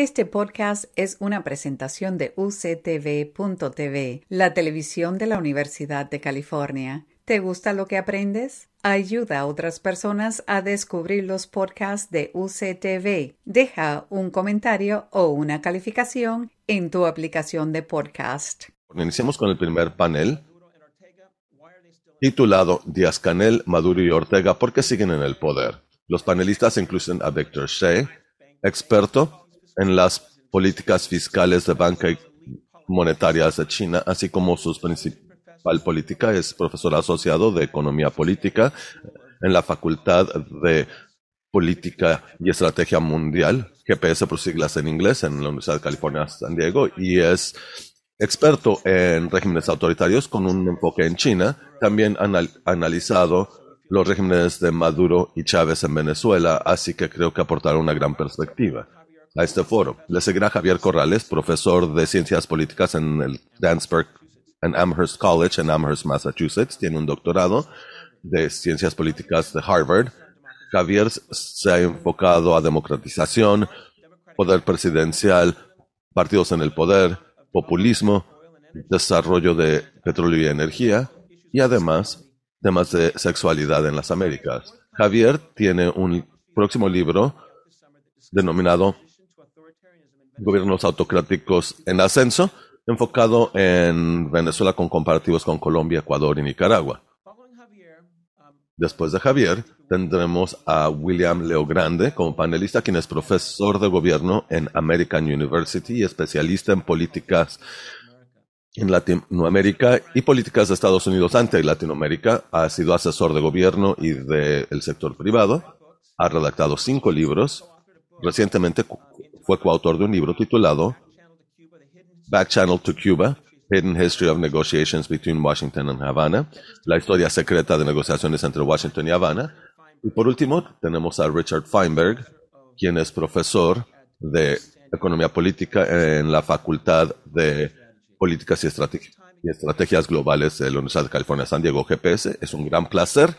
Este podcast es una presentación de UCTV.tv, la televisión de la Universidad de California. ¿Te gusta lo que aprendes? Ayuda a otras personas a descubrir los podcasts de UCTV. Deja un comentario o una calificación en tu aplicación de podcast. Iniciamos con el primer panel titulado Díaz Canel, Maduro y Ortega, ¿por qué siguen en el poder? Los panelistas incluyen a Victor Shea, experto en las políticas fiscales de banca y monetarias de China, así como su principal política es profesor asociado de Economía Política en la Facultad de Política y Estrategia Mundial, GPS por siglas en inglés, en la Universidad de California, San Diego, y es experto en regímenes autoritarios con un enfoque en China. También ha analizado los regímenes de Maduro y Chávez en Venezuela, así que creo que aportará una gran perspectiva a este foro. Le seguirá Javier Corrales, profesor de Ciencias Políticas en el Dansburg and Amherst College en Amherst, Massachusetts. Tiene un doctorado de Ciencias Políticas de Harvard. Javier se ha enfocado a democratización, poder presidencial, partidos en el poder, populismo, desarrollo de petróleo y energía y además temas de sexualidad en las Américas. Javier tiene un próximo libro denominado gobiernos autocráticos en ascenso, enfocado en Venezuela con comparativos con Colombia, Ecuador y Nicaragua. Después de Javier, tendremos a William Leo Grande como panelista, quien es profesor de gobierno en American University y especialista en políticas en Latinoamérica y políticas de Estados Unidos ante Latinoamérica. Ha sido asesor de gobierno y del sector privado. Ha redactado cinco libros. Recientemente fue coautor de un libro titulado Back Channel to Cuba, Hidden History of Negotiations Between Washington and Havana, la historia secreta de negociaciones entre Washington y Havana. Y por último, tenemos a Richard Feinberg, quien es profesor de Economía Política en la Facultad de Políticas y, Estrategias Globales de la Universidad de California San Diego, GPS. Es un gran placer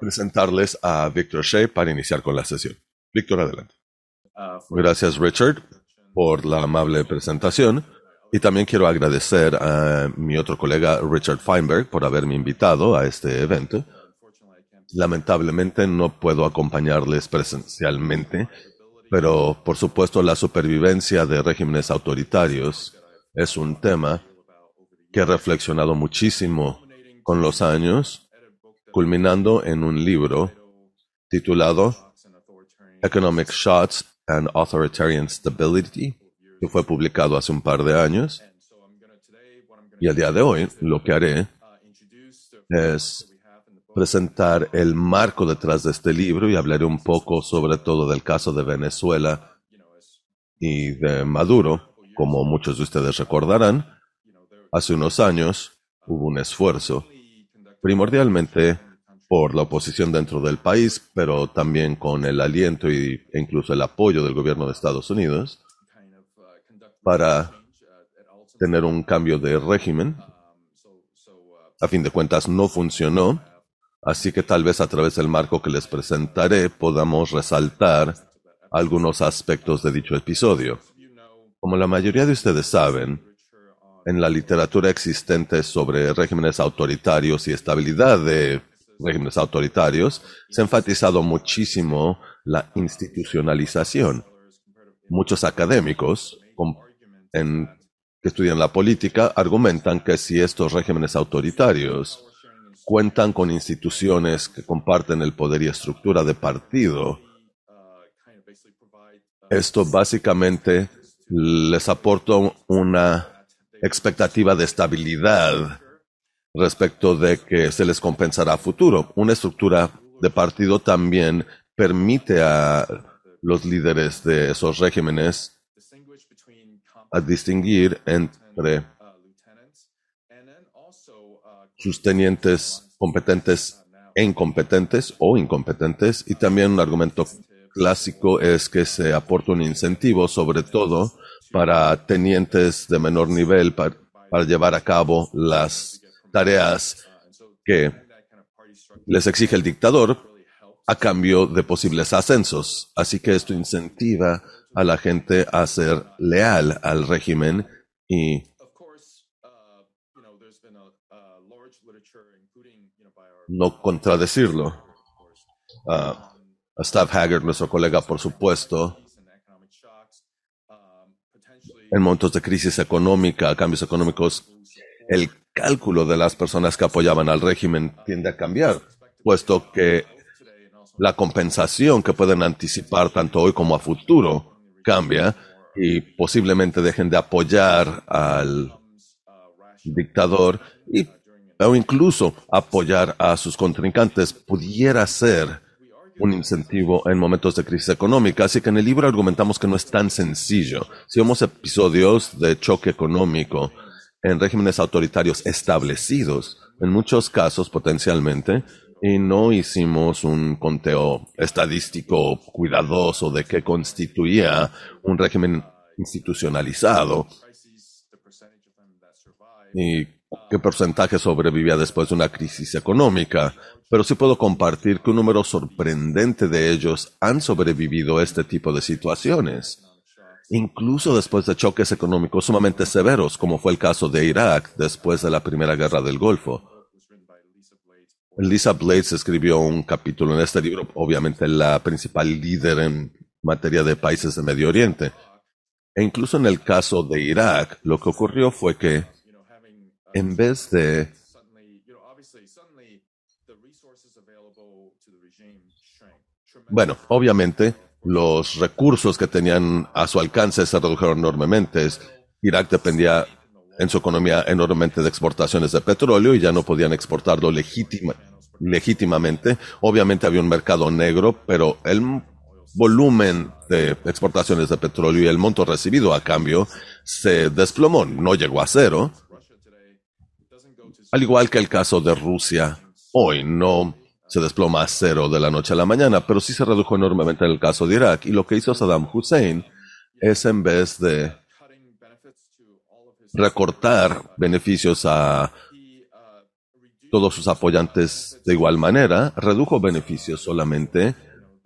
presentarles a Victor Shea para iniciar con la sesión. Víctor, adelante. Gracias, Richard, por la amable presentación. Y también quiero agradecer a mi otro colega, Richard Feinberg, por haberme invitado a este evento. Lamentablemente no puedo acompañarles presencialmente, pero por supuesto la supervivencia de regímenes autoritarios es un tema que he reflexionado muchísimo con los años, culminando en un libro titulado Economic Shots and Authoritarian Stability, que fue publicado hace un par de años. Y a día de hoy lo que haré es presentar el marco detrás de este libro y hablaré un poco sobre todo del caso de Venezuela y de Maduro. Como muchos de ustedes recordarán, hace unos años hubo un esfuerzo primordialmente por la oposición dentro del país, pero también con el aliento e incluso el apoyo del gobierno de Estados Unidos para tener un cambio de régimen. A fin de cuentas no funcionó, así que tal vez a través del marco que les presentaré podamos resaltar algunos aspectos de dicho episodio. Como la mayoría de ustedes saben, en la literatura existente sobre regímenes autoritarios y estabilidad de regímenes autoritarios, se ha enfatizado muchísimo la institucionalización. Muchos académicos que estudian la política argumentan que si estos regímenes autoritarios cuentan con instituciones que comparten el poder y estructura de partido, esto básicamente les aporta una expectativa de estabilidad respecto de que se les compensará a futuro. Una estructura de partido también permite a los líderes de esos regímenes a distinguir entre sus tenientes competentes e incompetentes o incompetentes y también un argumento clásico es que se aporta un incentivo sobre todo para tenientes de menor nivel para llevar a cabo las tareas que les exige el dictador a cambio de posibles ascensos. Así que esto incentiva a la gente a ser leal al régimen y no contradecirlo. Uh, Staff Haggard, nuestro colega, por supuesto, en momentos de crisis económica, cambios económicos, el cálculo de las personas que apoyaban al régimen tiende a cambiar, puesto que la compensación que pueden anticipar tanto hoy como a futuro cambia y posiblemente dejen de apoyar al dictador o incluso apoyar a sus contrincantes pudiera ser un incentivo en momentos de crisis económica. Así que en el libro argumentamos que no es tan sencillo. Si vemos episodios de choque económico en regímenes autoritarios establecidos, en muchos casos potencialmente, y no hicimos un conteo estadístico cuidadoso de qué constituía un régimen institucionalizado y qué porcentaje sobrevivía después de una crisis económica, pero sí puedo compartir que un número sorprendente de ellos han sobrevivido a este tipo de situaciones, incluso después de choques económicos sumamente severos, como fue el caso de Irak después de la Primera Guerra del Golfo. Lisa Blades escribió un capítulo en este libro, obviamente la principal líder en materia de países de Medio Oriente. E incluso en el caso de Irak, lo que ocurrió fue que en vez de bueno, obviamente los recursos que tenían a su alcance se redujeron enormemente. Irak dependía en su economía enormemente de exportaciones de petróleo y ya no podían exportarlo legítimamente. Obviamente había un mercado negro, pero el volumen de exportaciones de petróleo y el monto recibido a cambio se desplomó, no llegó a cero. Al igual que el caso de Rusia, hoy no se desploma a cero de la noche a la mañana, pero sí se redujo enormemente en el caso de Irak. Y lo que hizo Saddam Hussein es en vez de recortar beneficios a todos sus apoyantes de igual manera, redujo beneficios solamente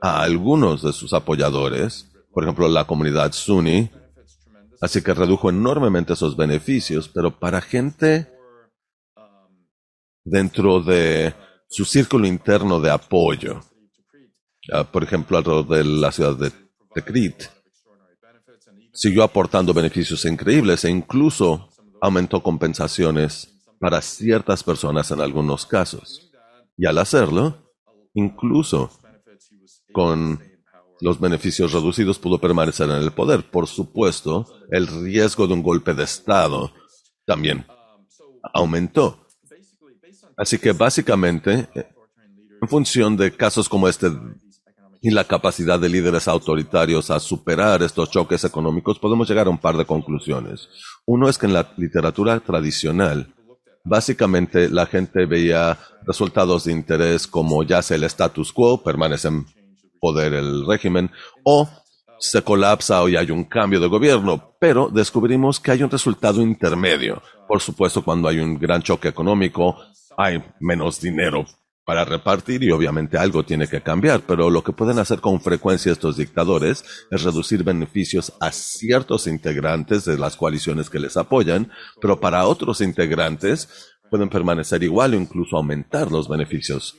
a algunos de sus apoyadores, por ejemplo la comunidad sunni, así que redujo enormemente esos beneficios, pero para gente dentro de su círculo interno de apoyo, por ejemplo alrededor de la ciudad de Tikrit, siguió aportando beneficios increíbles e incluso aumentó compensaciones para ciertas personas en algunos casos. Y al hacerlo, incluso con los beneficios reducidos pudo permanecer en el poder. Por supuesto, el riesgo de un golpe de Estado también aumentó. Así que básicamente, en función de casos como este y la capacidad de líderes autoritarios a superar estos choques económicos, podemos llegar a un par de conclusiones. Uno es que en la literatura tradicional, básicamente la gente veía resultados de interés como ya sea el status quo, permanece en poder el régimen, o se colapsa o hay un cambio de gobierno, pero descubrimos que hay un resultado intermedio. Por supuesto, cuando hay un gran choque económico, hay menos dinero para repartir y obviamente algo tiene que cambiar, pero lo que pueden hacer con frecuencia estos dictadores es reducir beneficios a ciertos integrantes de las coaliciones que les apoyan, pero para otros integrantes pueden permanecer igual o incluso aumentar los beneficios.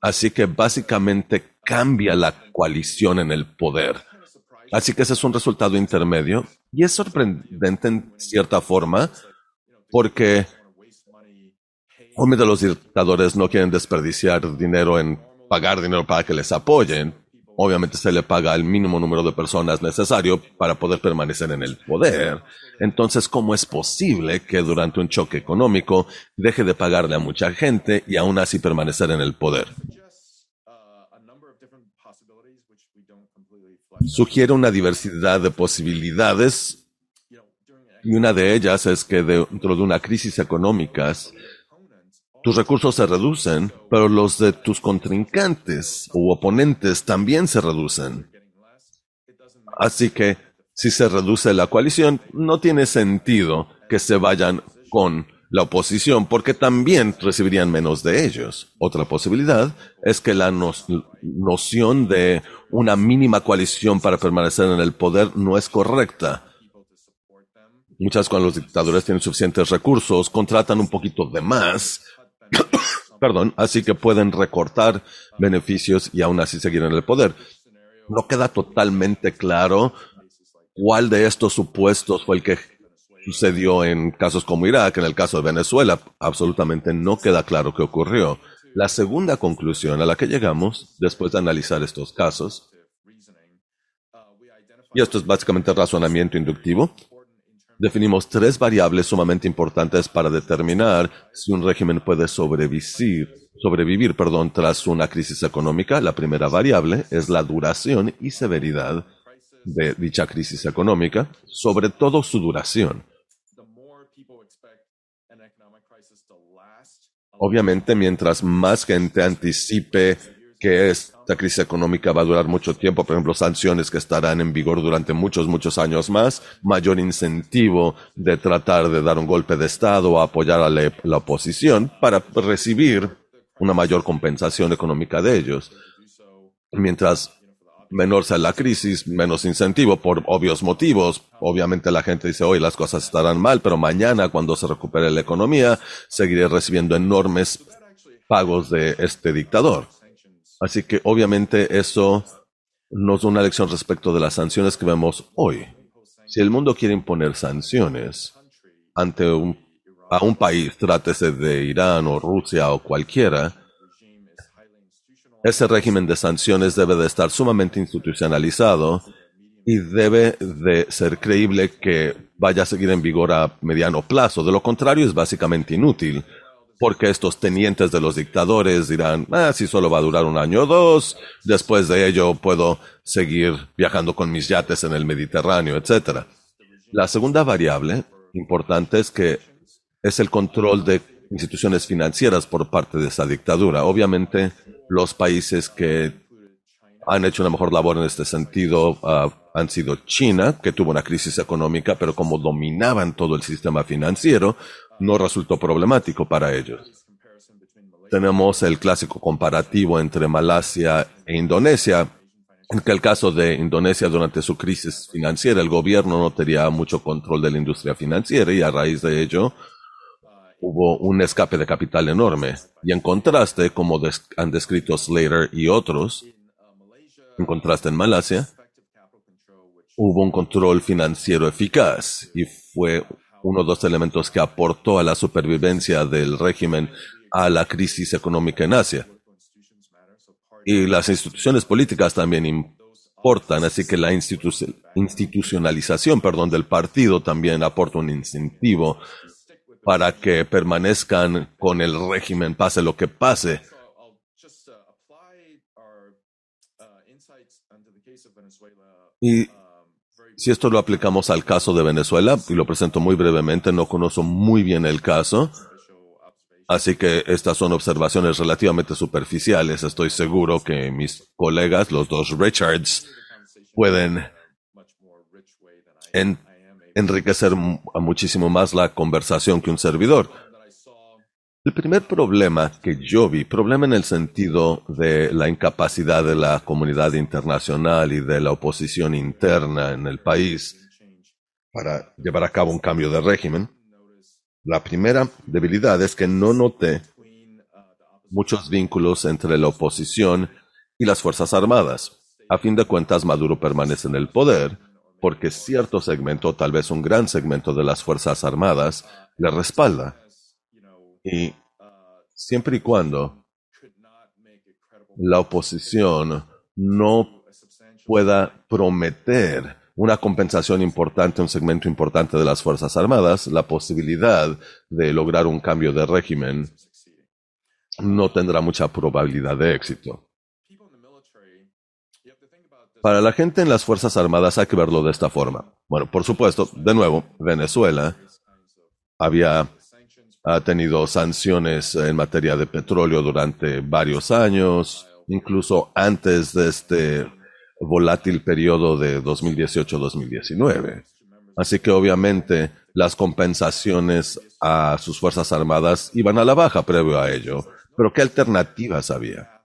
Así que básicamente cambia la coalición en el poder. Así que ese es un resultado intermedio y es sorprendente en cierta forma porque Obviamente los dictadores no quieren desperdiciar dinero en pagar dinero para que les apoyen. Obviamente se le paga el mínimo número de personas necesario para poder permanecer en el poder. Entonces, ¿cómo es posible que durante un choque económico deje de pagarle a mucha gente y aún así permanecer en el poder? Sugiere una diversidad de posibilidades y una de ellas es que dentro de una crisis económica tus recursos se reducen, pero los de tus contrincantes u oponentes también se reducen. Así que, si se reduce la coalición, no tiene sentido que se vayan con la oposición porque también recibirían menos de ellos. Otra posibilidad es que la noción de una mínima coalición para permanecer en el poder no es correcta. Muchas cuando los dictadores tienen suficientes recursos, contratan un poquito de más, perdón, así que pueden recortar beneficios y aún así seguir en el poder. No queda totalmente claro cuál de estos supuestos fue el que sucedió en casos como Irak, en el caso de Venezuela, absolutamente no queda claro qué ocurrió. La segunda conclusión a la que llegamos, después de analizar estos casos, y esto es básicamente razonamiento inductivo, definimos tres variables sumamente importantes para determinar si un régimen puede sobrevivir, sobrevivir perdón, tras una crisis económica. La primera variable es la duración y severidad de dicha crisis económica, sobre todo su duración. Obviamente, mientras más gente anticipe que esta crisis económica va a durar mucho tiempo, por ejemplo, sanciones que estarán en vigor durante muchos, muchos años más, mayor incentivo de tratar de dar un golpe de Estado o apoyar a la, la oposición para recibir una mayor compensación económica de ellos. Mientras menor sea la crisis, menos incentivo por obvios motivos. Obviamente la gente dice, hoy las cosas estarán mal, pero mañana cuando se recupere la economía, seguiré recibiendo enormes pagos de este dictador. Así que obviamente eso nos da una lección respecto de las sanciones que vemos hoy. Si el mundo quiere imponer sanciones ante un, a un país, trátese de Irán o Rusia o cualquiera, ese régimen de sanciones debe de estar sumamente institucionalizado y debe de ser creíble que vaya a seguir en vigor a mediano plazo. De lo contrario, es básicamente inútil, porque estos tenientes de los dictadores dirán, ah, si solo va a durar un año o dos, después de ello puedo seguir viajando con mis yates en el Mediterráneo, etc. La segunda variable importante es que es el control de instituciones financieras por parte de esa dictadura. Obviamente, los países que han hecho una mejor labor en este sentido uh, han sido China, que tuvo una crisis económica, pero como dominaban todo el sistema financiero, no resultó problemático para ellos. Tenemos el clásico comparativo entre Malasia e Indonesia, en el caso de Indonesia durante su crisis financiera, el gobierno no tenía mucho control de la industria financiera y a raíz de ello hubo un escape de capital enorme. Y en contraste, como han descrito Slater y otros, en contraste en Malasia, hubo un control financiero eficaz y fue uno de los elementos que aportó a la supervivencia del régimen a la crisis económica en Asia. Y las instituciones políticas también importan, así que la institucionalización perdón, del partido también aporta un incentivo para que permanezcan con el régimen, pase lo que pase. Y si esto lo aplicamos al caso de Venezuela, y lo presento muy brevemente, no conozco muy bien el caso, así que estas son observaciones relativamente superficiales. Estoy seguro que mis colegas, los dos Richards, pueden en enriquecer muchísimo más la conversación que un servidor. El primer problema que yo vi, problema en el sentido de la incapacidad de la comunidad internacional y de la oposición interna en el país para llevar a cabo un cambio de régimen, la primera debilidad es que no noté muchos vínculos entre la oposición y las Fuerzas Armadas. A fin de cuentas, Maduro permanece en el poder, porque cierto segmento, tal vez un gran segmento de las Fuerzas Armadas, le respalda. Y siempre y cuando la oposición no pueda prometer una compensación importante, un segmento importante de las Fuerzas Armadas, la posibilidad de lograr un cambio de régimen no tendrá mucha probabilidad de éxito. Para la gente en las Fuerzas Armadas hay que verlo de esta forma. Bueno, por supuesto, de nuevo, Venezuela había ha tenido sanciones en materia de petróleo durante varios años, incluso antes de este volátil periodo de 2018-2019. Así que obviamente las compensaciones a sus Fuerzas Armadas iban a la baja previo a ello. Pero ¿qué alternativas había?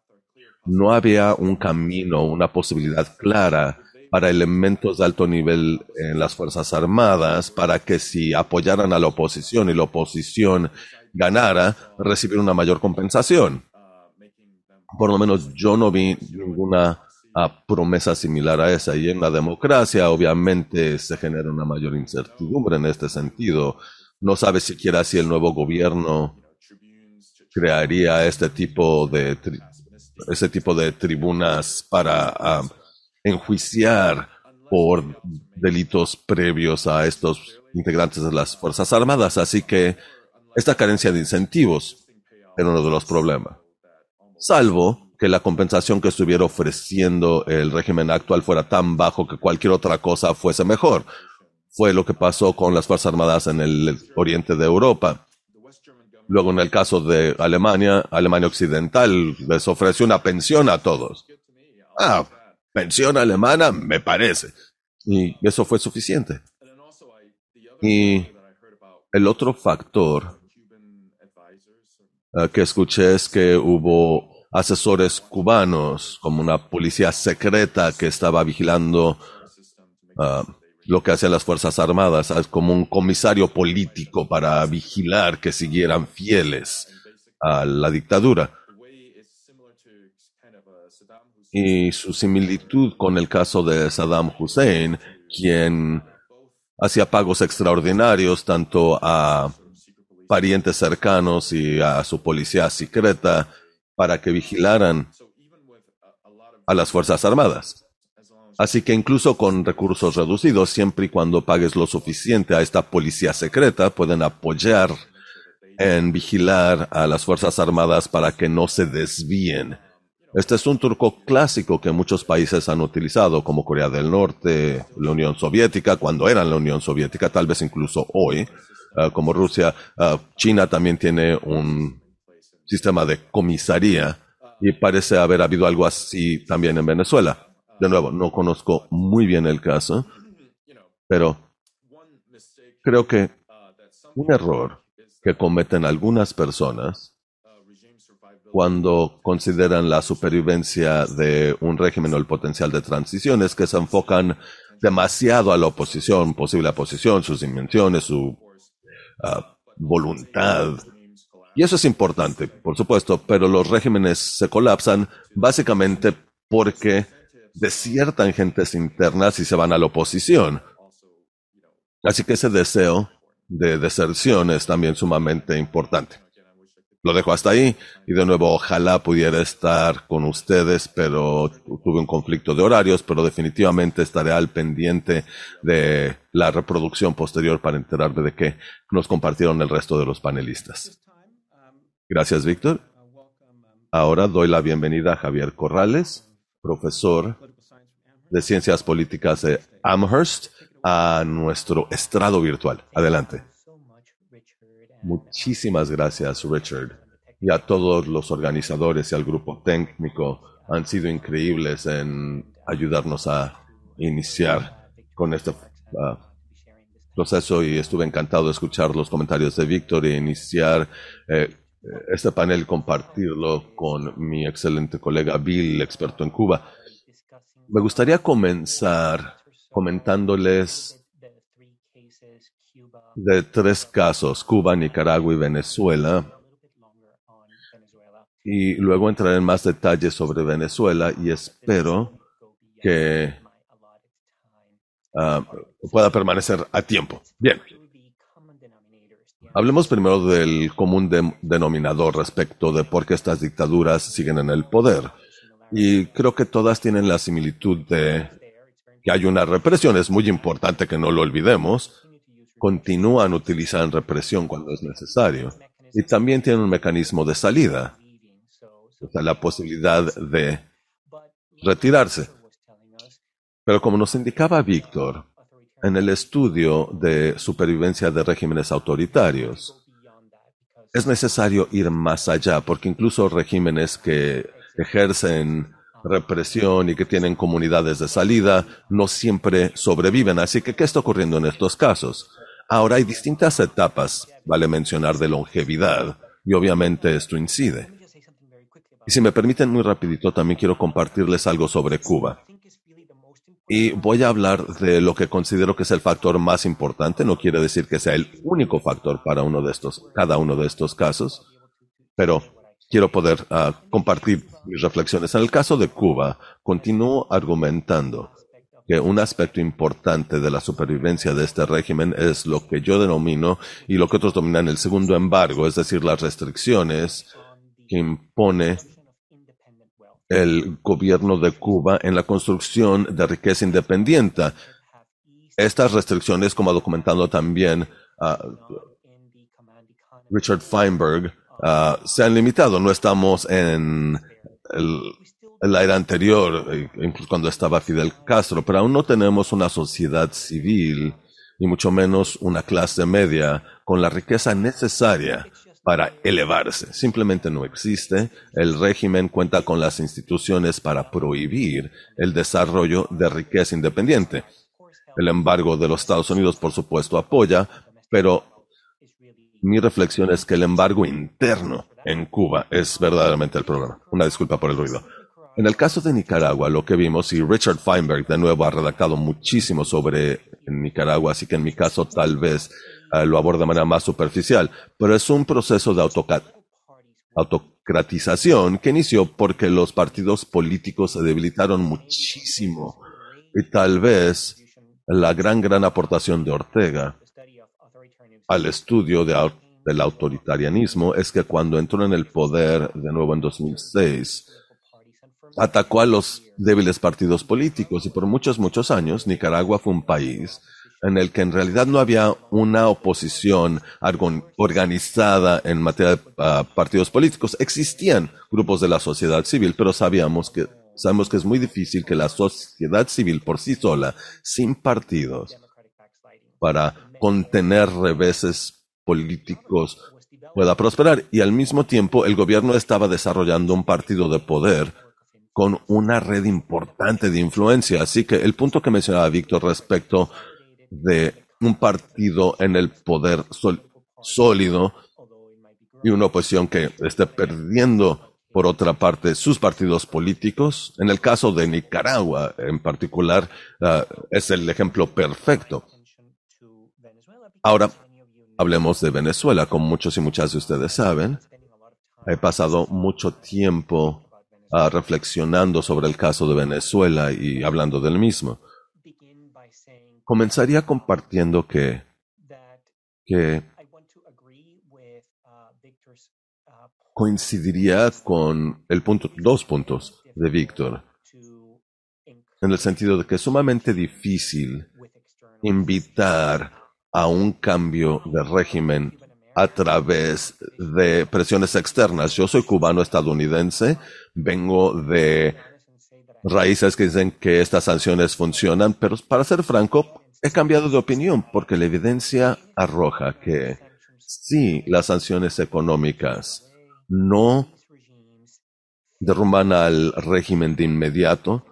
No había un camino, una posibilidad clara para elementos de alto nivel en las Fuerzas Armadas para que si apoyaran a la oposición y la oposición ganara, recibir una mayor compensación. Por lo menos yo no vi ninguna ah, promesa similar a esa. Y en la democracia, obviamente, se genera una mayor incertidumbre en este sentido. No sabe siquiera si el nuevo gobierno crearía este tipo de ese tipo de tribunas para ah, enjuiciar por delitos previos a estos integrantes de las Fuerzas Armadas. Así que esta carencia de incentivos era uno de los problemas. Salvo que la compensación que estuviera ofreciendo el régimen actual fuera tan bajo que cualquier otra cosa fuese mejor. Fue lo que pasó con las Fuerzas Armadas en el oriente de Europa. Luego, en el caso de Alemania, Alemania Occidental les ofreció una pensión a todos. Ah, pensión alemana, me parece. Y eso fue suficiente. Y el otro factor eh, que escuché es que hubo asesores cubanos, como una policía secreta que estaba vigilando eh, lo que hacían las Fuerzas Armadas, como un comisario político para vigilar que siguieran fieles a la dictadura y su similitud con el caso de Saddam Hussein, quien hacía pagos extraordinarios tanto a parientes cercanos y a su policía secreta para que vigilaran a las Fuerzas Armadas. Así que incluso con recursos reducidos, siempre y cuando pagues lo suficiente a esta policía secreta, pueden apoyar en vigilar a las Fuerzas Armadas para que no se desvíen este es un turco clásico que muchos países han utilizado, como Corea del Norte, la Unión Soviética, cuando eran la Unión Soviética, tal vez incluso hoy, eh, como Rusia. Eh, China también tiene un sistema de comisaría y parece haber habido algo así también en Venezuela. De nuevo, no conozco muy bien el caso, pero creo que un error que cometen algunas personas cuando consideran la supervivencia de un régimen o el potencial de transiciones que se enfocan demasiado a la oposición, posible oposición, sus dimensiones, su ah, voluntad. Y eso es importante, por supuesto, pero los regímenes se colapsan básicamente porque desiertan gentes internas y se van a la oposición. Así que ese deseo de deserción es también sumamente importante. Lo dejo hasta ahí y de nuevo ojalá pudiera estar con ustedes, pero tuve un conflicto de horarios, pero definitivamente estaré al pendiente de la reproducción posterior para enterarme de qué nos compartieron el resto de los panelistas. Gracias, Víctor. Ahora doy la bienvenida a Javier Corrales, profesor de Ciencias Políticas de Amherst, a nuestro estrado virtual. Adelante. Muchísimas gracias, Richard. Y a todos los organizadores y al grupo técnico. Han sido increíbles en ayudarnos a iniciar con este uh, proceso y estuve encantado de escuchar los comentarios de Víctor e iniciar eh, este panel, compartirlo con mi excelente colega Bill, experto en Cuba. Me gustaría comenzar comentándoles de tres casos, Cuba, Nicaragua y Venezuela. Y luego entraré en más detalles sobre Venezuela y espero que ah, pueda permanecer a tiempo. Bien. Hablemos primero del común denominador respecto de por qué estas dictaduras siguen en el poder. Y creo que todas tienen la similitud de que hay una represión. Es muy importante que no lo olvidemos continúan utilizando represión cuando es necesario. Y también tienen un mecanismo de salida, o sea, la posibilidad de retirarse. Pero como nos indicaba Víctor, en el estudio de supervivencia de regímenes autoritarios, es necesario ir más allá, porque incluso regímenes que ejercen represión y que tienen comunidades de salida no siempre sobreviven. Así que, ¿qué está ocurriendo en estos casos? Ahora hay distintas etapas, vale mencionar, de longevidad y obviamente esto incide. Y si me permiten muy rapidito, también quiero compartirles algo sobre Cuba. Y voy a hablar de lo que considero que es el factor más importante. No quiere decir que sea el único factor para uno de estos, cada uno de estos casos, pero quiero poder ah, compartir mis reflexiones. En el caso de Cuba, continúo argumentando que un aspecto importante de la supervivencia de este régimen es lo que yo denomino y lo que otros dominan el segundo embargo, es decir, las restricciones que impone el gobierno de Cuba en la construcción de riqueza independiente. Estas restricciones, como ha documentado también ah, Richard Feinberg, ah, se han limitado. No estamos en el, la era anterior, eh, incluso cuando estaba Fidel Castro, pero aún no tenemos una sociedad civil, y mucho menos una clase media con la riqueza necesaria para elevarse. Simplemente no existe. El régimen cuenta con las instituciones para prohibir el desarrollo de riqueza independiente. El embargo de los Estados Unidos, por supuesto, apoya, pero mi reflexión es que el embargo interno en Cuba es verdaderamente el problema. Una disculpa por el ruido. En el caso de Nicaragua, lo que vimos, y Richard Feinberg de nuevo ha redactado muchísimo sobre Nicaragua, así que en mi caso tal vez eh, lo aborda de manera más superficial, pero es un proceso de autocratización que inició porque los partidos políticos se debilitaron muchísimo y tal vez la gran, gran aportación de Ortega al estudio del autoritarianismo es que cuando entró en el poder de nuevo en 2006, atacó a los débiles partidos políticos y por muchos, muchos años Nicaragua fue un país en el que en realidad no había una oposición organizada en materia de ah, partidos políticos. Existían grupos de la sociedad civil, pero sabíamos que, sabemos que es muy difícil que la sociedad civil por sí sola, sin partidos, para contener reveses políticos, pueda prosperar. Y al mismo tiempo el gobierno estaba desarrollando un partido de poder con una red importante de influencia. Así que el punto que mencionaba Víctor respecto de un partido en el poder sólido y una oposición que esté perdiendo, por otra parte, sus partidos políticos. En el caso de Nicaragua, en particular, ah, es el ejemplo perfecto. Ahora, hablemos de Venezuela. Como muchos y muchas de ustedes saben, he pasado mucho tiempo reflexionando sobre el caso de Venezuela y hablando del mismo. Comenzaría compartiendo que, que coincidiría con el punto, dos puntos de Víctor, en el sentido de que es sumamente difícil invitar a un cambio de régimen a través de presiones externas. Yo soy cubano estadounidense, vengo de raíces que dicen que estas sanciones funcionan, pero para ser franco, he cambiado de opinión porque la evidencia arroja que si las sanciones económicas no derrumban al régimen de inmediato,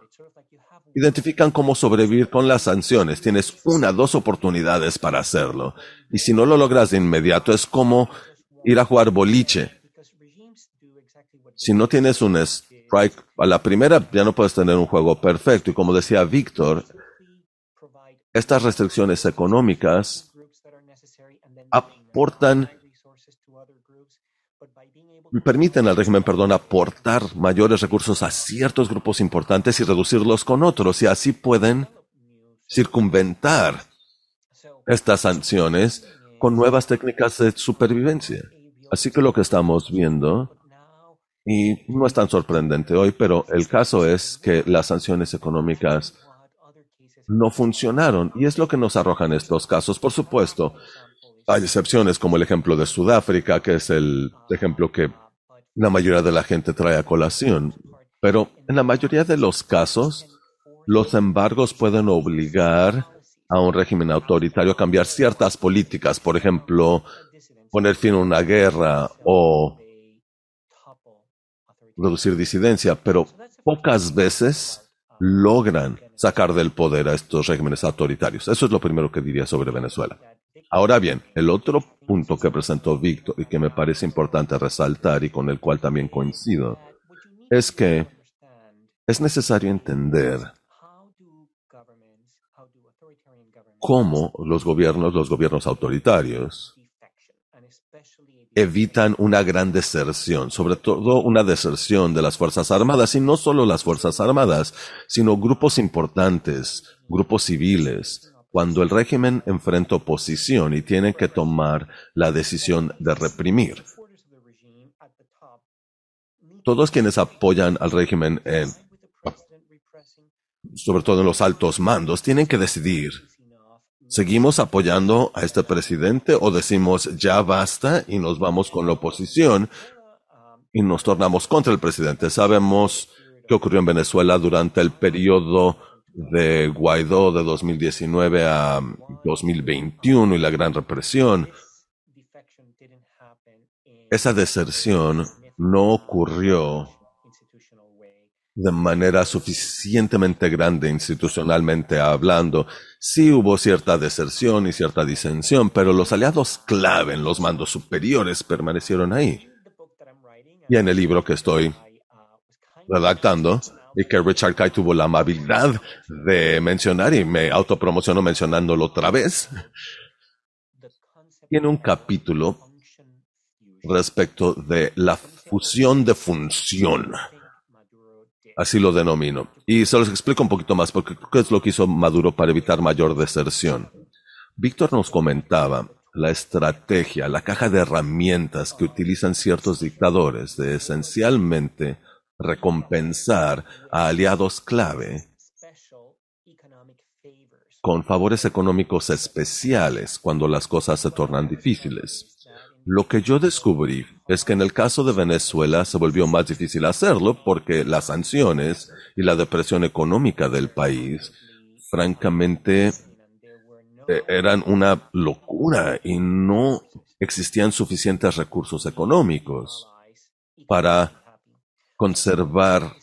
identifican cómo sobrevivir con las sanciones. Tienes una, dos oportunidades para hacerlo. Y si no lo logras de inmediato, es como ir a jugar boliche. Si no tienes un strike a la primera, ya no puedes tener un juego perfecto. Y como decía Víctor, estas restricciones económicas aportan permiten al régimen, perdón, aportar mayores recursos a ciertos grupos importantes y reducirlos con otros, y así pueden circunventar estas sanciones con nuevas técnicas de supervivencia. Así que lo que estamos viendo, y no es tan sorprendente hoy, pero el caso es que las sanciones económicas no funcionaron, y es lo que nos arrojan estos casos. Por supuesto, hay excepciones como el ejemplo de Sudáfrica, que es el ejemplo que la mayoría de la gente trae a colación. Pero en la mayoría de los casos, los embargos pueden obligar a un régimen autoritario a cambiar ciertas políticas, por ejemplo, poner fin a una guerra o reducir disidencia, pero pocas veces logran sacar del poder a estos regímenes autoritarios. Eso es lo primero que diría sobre Venezuela. Ahora bien, el otro punto que presentó Víctor y que me parece importante resaltar y con el cual también coincido, es que es necesario entender cómo los gobiernos, los gobiernos autoritarios, evitan una gran deserción, sobre todo una deserción de las Fuerzas Armadas, y no solo las Fuerzas Armadas, sino grupos importantes, grupos civiles, cuando el régimen enfrenta oposición y tienen que tomar la decisión de reprimir. Todos quienes apoyan al régimen, sobre todo en los altos mandos, tienen que decidir ¿Seguimos apoyando a este presidente o decimos ya basta y nos vamos con la oposición y nos tornamos contra el presidente? Sabemos qué ocurrió en Venezuela durante el periodo de Guaidó de 2019 a 2021 y la gran represión. Esa deserción no ocurrió de manera suficientemente grande institucionalmente hablando. Sí hubo cierta deserción y cierta disensión, pero los aliados clave en los mandos superiores permanecieron ahí. Y en el libro que estoy redactando, y que Richard Kay tuvo la amabilidad de mencionar, y me autopromocionó mencionándolo otra vez, tiene un capítulo respecto de la fusión de función Así lo denomino. Y se los explico un poquito más porque qué es lo que hizo Maduro para evitar mayor deserción. Víctor nos comentaba la estrategia, la caja de herramientas que utilizan ciertos dictadores de esencialmente recompensar a aliados clave con favores económicos especiales cuando las cosas se tornan difíciles. Lo que yo descubrí es que en el caso de Venezuela se volvió más difícil hacerlo porque las sanciones y la depresión económica del país, francamente, eh, eran una locura y no existían suficientes recursos económicos para conservar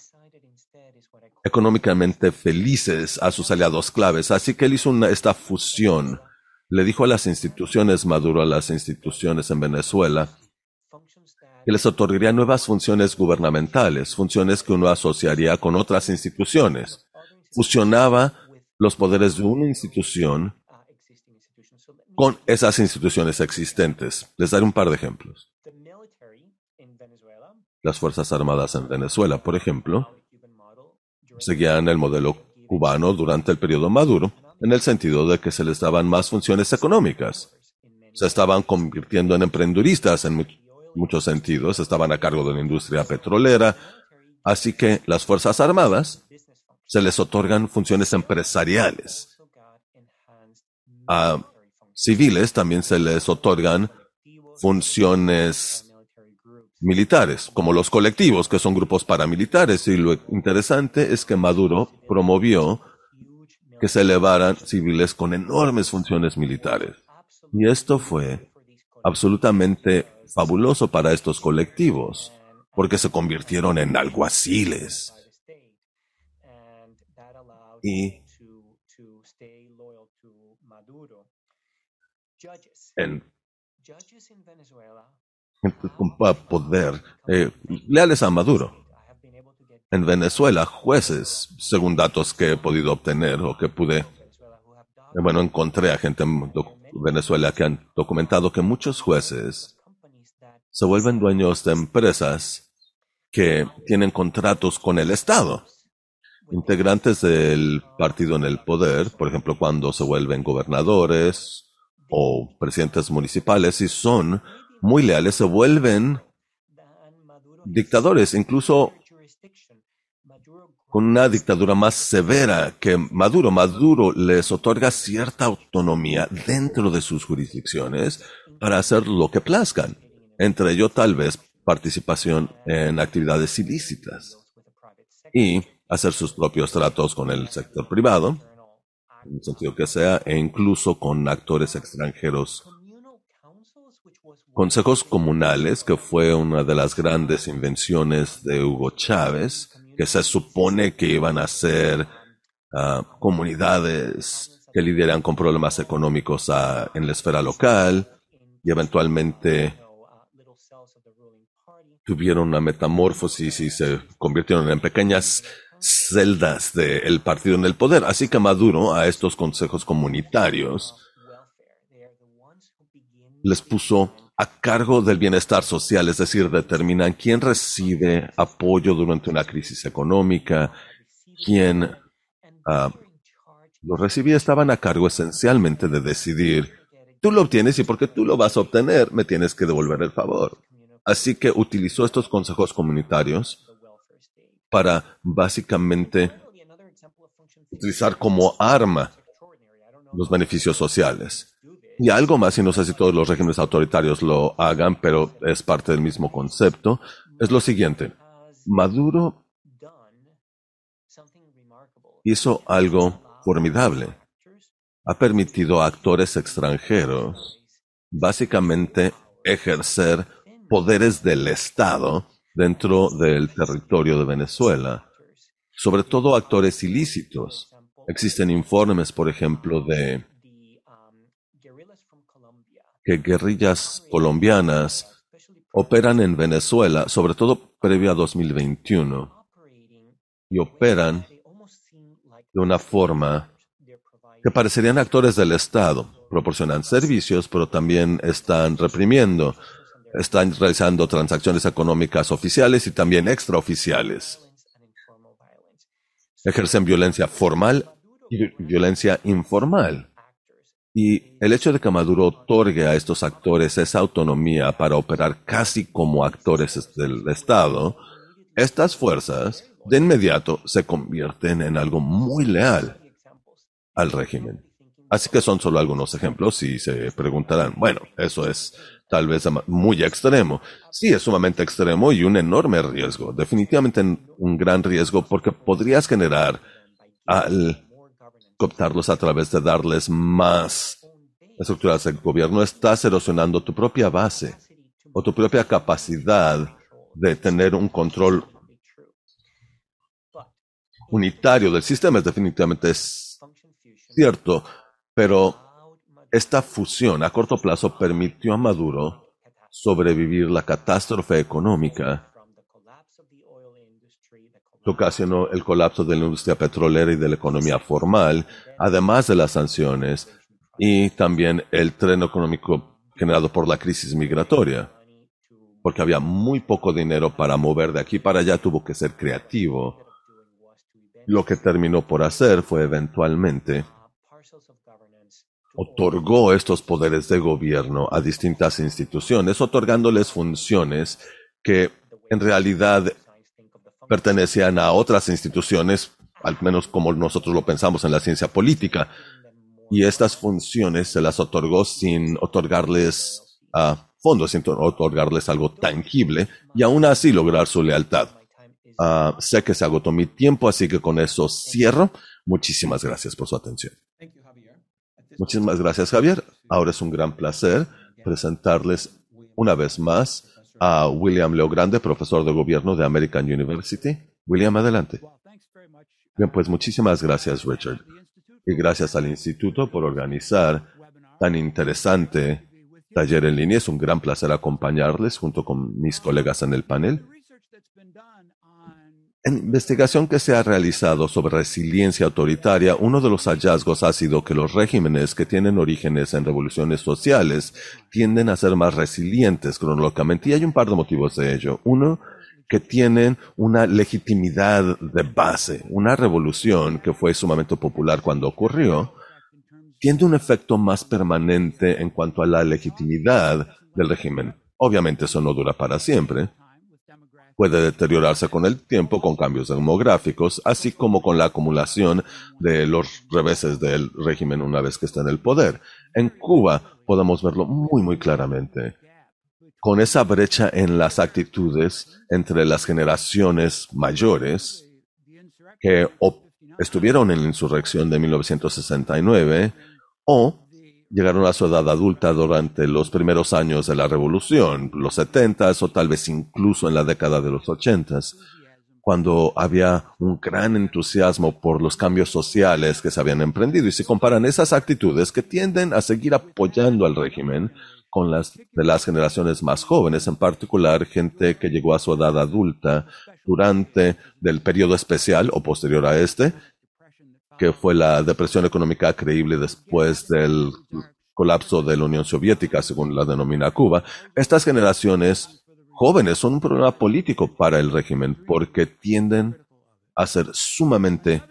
económicamente felices a sus aliados claves. Así que él hizo una, esta fusión le dijo a las instituciones, Maduro a las instituciones en Venezuela, que les otorgaría nuevas funciones gubernamentales, funciones que uno asociaría con otras instituciones. Fusionaba los poderes de una institución con esas instituciones existentes. Les daré un par de ejemplos. Las Fuerzas Armadas en Venezuela, por ejemplo, seguían el modelo cubano durante el periodo Maduro, en el sentido de que se les daban más funciones económicas. Se estaban convirtiendo en emprenduristas en muchos sentidos, estaban a cargo de la industria petrolera, así que las Fuerzas Armadas se les otorgan funciones empresariales. A civiles también se les otorgan funciones militares, como los colectivos, que son grupos paramilitares. Y lo interesante es que Maduro promovió que se elevaran civiles con enormes funciones militares. Y esto fue absolutamente fabuloso para estos colectivos, porque se convirtieron en alguaciles. Y en con poder eh, leales a Maduro en Venezuela, jueces, según datos que he podido obtener o que pude, eh, bueno, encontré a gente en Venezuela que han documentado que muchos jueces se vuelven dueños de empresas que tienen contratos con el Estado. Integrantes del partido en el poder, por ejemplo, cuando se vuelven gobernadores o presidentes municipales y son muy leales, se vuelven dictadores. Incluso con una dictadura más severa que Maduro. Maduro les otorga cierta autonomía dentro de sus jurisdicciones para hacer lo que plazcan, entre ello tal vez participación en actividades ilícitas y hacer sus propios tratos con el sector privado, en el sentido que sea, e incluso con actores extranjeros. Consejos comunales, que fue una de las grandes invenciones de Hugo Chávez, que se supone que iban a ser ah, comunidades que lidiaran con problemas económicos ah, en la esfera local y eventualmente tuvieron una metamorfosis y se convirtieron en pequeñas celdas del partido en el poder. Así que Maduro a estos consejos comunitarios les puso a cargo del bienestar social, es decir, determinan quién recibe apoyo durante una crisis económica, quién ah, lo recibía, estaban a cargo esencialmente de decidir, tú lo obtienes y porque tú lo vas a obtener, me tienes que devolver el favor. Así que utilizó estos consejos comunitarios para básicamente utilizar como arma los beneficios sociales. Y algo más, y no sé si todos los regímenes autoritarios lo hagan, pero es parte del mismo concepto, es lo siguiente. Maduro hizo algo formidable. Ha permitido a actores extranjeros básicamente ejercer poderes del Estado dentro del territorio de Venezuela, sobre todo actores ilícitos. Existen informes, por ejemplo, de que guerrillas colombianas operan en Venezuela, sobre todo previo a 2021, y operan de una forma que parecerían actores del Estado. Proporcionan servicios, pero también están reprimiendo, están realizando transacciones económicas oficiales y también extraoficiales. Ejercen violencia formal y violencia informal. Y el hecho de que Maduro otorgue a estos actores esa autonomía para operar casi como actores del Estado, estas fuerzas de inmediato se convierten en algo muy leal al régimen. Así que son solo algunos ejemplos y se preguntarán, bueno, eso es tal vez muy extremo. Sí, es sumamente extremo y un enorme riesgo, definitivamente un gran riesgo porque podrías generar al cooptarlos a través de darles más estructuras del gobierno, estás erosionando tu propia base o tu propia capacidad de tener un control unitario del sistema. Es definitivamente cierto, pero esta fusión a corto plazo permitió a Maduro sobrevivir la catástrofe económica ocasionó el colapso de la industria petrolera y de la economía formal, además de las sanciones y también el tren económico generado por la crisis migratoria, porque había muy poco dinero para mover de aquí para allá, tuvo que ser creativo. Lo que terminó por hacer fue eventualmente otorgó estos poderes de gobierno a distintas instituciones, otorgándoles funciones que en realidad pertenecían a otras instituciones, al menos como nosotros lo pensamos en la ciencia política, y estas funciones se las otorgó sin otorgarles a fondos, sin otorgarles algo tangible, y aún así lograr su lealtad. Ah, sé que se agotó mi tiempo, así que con eso cierro. Muchísimas gracias por su atención. Muchísimas gracias, Javier. Ahora es un gran placer presentarles una vez más a William Leo Grande, profesor de gobierno de American University. William, adelante. Bien, pues muchísimas gracias, Richard. Y gracias al instituto por organizar tan interesante taller en línea. Es un gran placer acompañarles junto con mis colegas en el panel. En investigación que se ha realizado sobre resiliencia autoritaria, uno de los hallazgos ha sido que los regímenes que tienen orígenes en revoluciones sociales tienden a ser más resilientes cronológicamente y hay un par de motivos de ello. Uno, que tienen una legitimidad de base. Una revolución que fue sumamente popular cuando ocurrió, tiene un efecto más permanente en cuanto a la legitimidad del régimen. Obviamente eso no dura para siempre, puede deteriorarse con el tiempo con cambios demográficos, así como con la acumulación de los reveses del régimen una vez que está en el poder. En Cuba podemos verlo muy, muy claramente. Con esa brecha en las actitudes entre las generaciones mayores que estuvieron en la insurrección de 1969 o llegaron a su edad adulta durante los primeros años de la revolución, los 70 o tal vez incluso en la década de los 80 cuando había un gran entusiasmo por los cambios sociales que se habían emprendido. Y se comparan esas actitudes que tienden a seguir apoyando al régimen con las de las generaciones más jóvenes, en particular gente que llegó a su edad adulta durante el periodo especial o posterior a este, que fue la depresión económica creíble después del colapso de la Unión Soviética, según la denomina Cuba. Estas generaciones jóvenes son un problema político para el régimen porque tienden a ser sumamente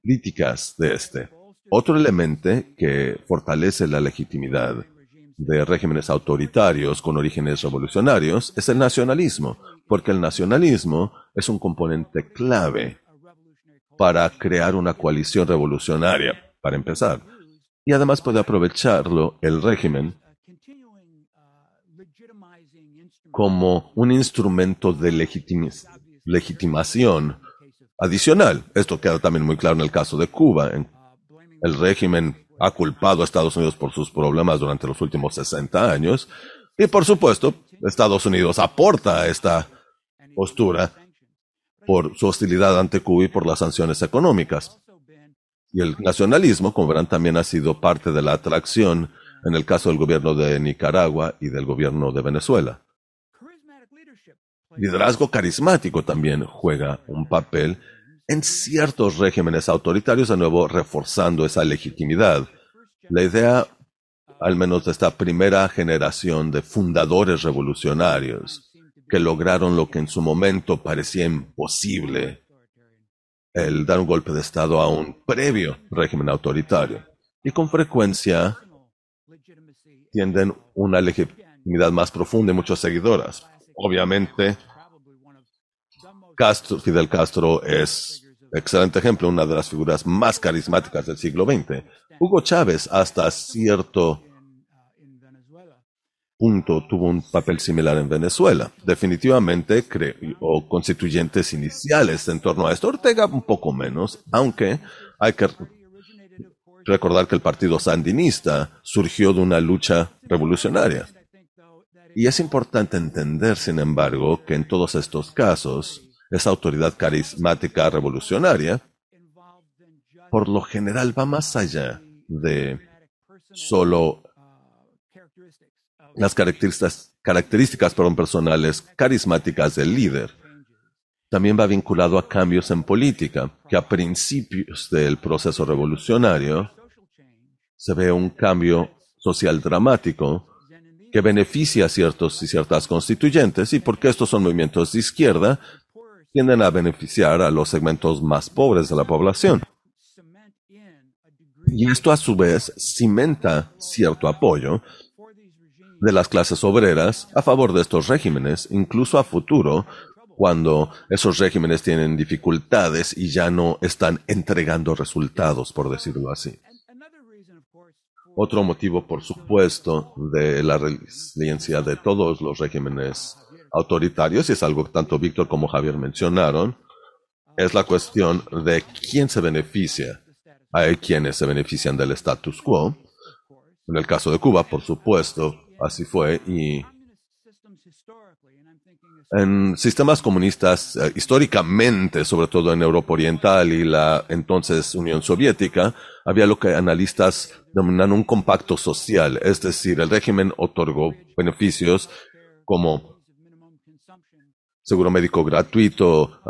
críticas de este. Otro elemento que fortalece la legitimidad de regímenes autoritarios con orígenes revolucionarios es el nacionalismo, porque el nacionalismo es un componente clave para crear una coalición revolucionaria, para empezar. Y además puede aprovecharlo el régimen como un instrumento de legitimación adicional. Esto queda también muy claro en el caso de Cuba. El régimen ha culpado a Estados Unidos por sus problemas durante los últimos 60 años. Y por supuesto, Estados Unidos aporta esta postura por su hostilidad ante Cuba y por las sanciones económicas. Y el nacionalismo, como verán, también ha sido parte de la atracción en el caso del gobierno de Nicaragua y del gobierno de Venezuela. Liderazgo carismático también juega un papel en ciertos regímenes autoritarios, de nuevo reforzando esa legitimidad. La idea, al menos de esta primera generación de fundadores revolucionarios, que lograron lo que en su momento parecía imposible, el dar un golpe de Estado a un previo régimen autoritario. Y con frecuencia tienden una legitimidad más profunda y muchos seguidoras. Obviamente, Fidel Castro es excelente ejemplo, una de las figuras más carismáticas del siglo XX. Hugo Chávez, hasta cierto punto, tuvo un papel similar en Venezuela. Definitivamente creó constituyentes iniciales en torno a esto. Ortega un poco menos, aunque hay que recordar que el partido sandinista surgió de una lucha revolucionaria. Y es importante entender, sin embargo, que en todos estos casos, esa autoridad carismática revolucionaria, por lo general va más allá de solo las características, personales carismáticas del líder. También va vinculado a cambios en política, que a principios del proceso revolucionario se ve un cambio social dramático que beneficia a ciertos y ciertas constituyentes, y porque estos son movimientos de izquierda, tienden a beneficiar a los segmentos más pobres de la población. Y esto a su vez cimenta cierto apoyo de las clases obreras a favor de estos regímenes, incluso a futuro, cuando esos regímenes tienen dificultades y ya no están entregando resultados, por decirlo así. Otro motivo, por supuesto, de la resiliencia de todos los regímenes autoritarios, y es algo que tanto Víctor como Javier mencionaron, es la cuestión de quién se beneficia. Hay quienes se benefician del status quo. En el caso de Cuba, por supuesto, así fue. Y en sistemas comunistas, eh, históricamente, sobre todo en Europa Oriental y la entonces Unión Soviética, había lo que analistas denominan un compacto social, es decir, el régimen otorgó beneficios como seguro médico gratuito,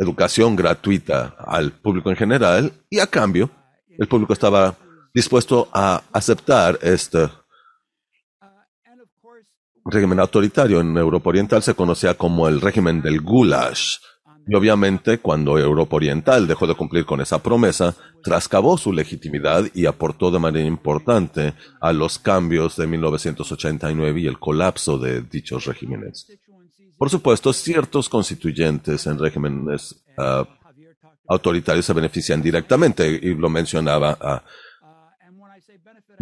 educación gratuita al público en general y a cambio el público estaba dispuesto a aceptar este régimen autoritario en Europa Oriental se conocía como el régimen del Gulash. Y obviamente cuando Europa Oriental dejó de cumplir con esa promesa, trascabó su legitimidad y aportó de manera importante a los cambios de 1989 y el colapso de dichos regímenes. Por supuesto, ciertos constituyentes en regímenes ah, autoritarios se benefician directamente, y lo mencionaba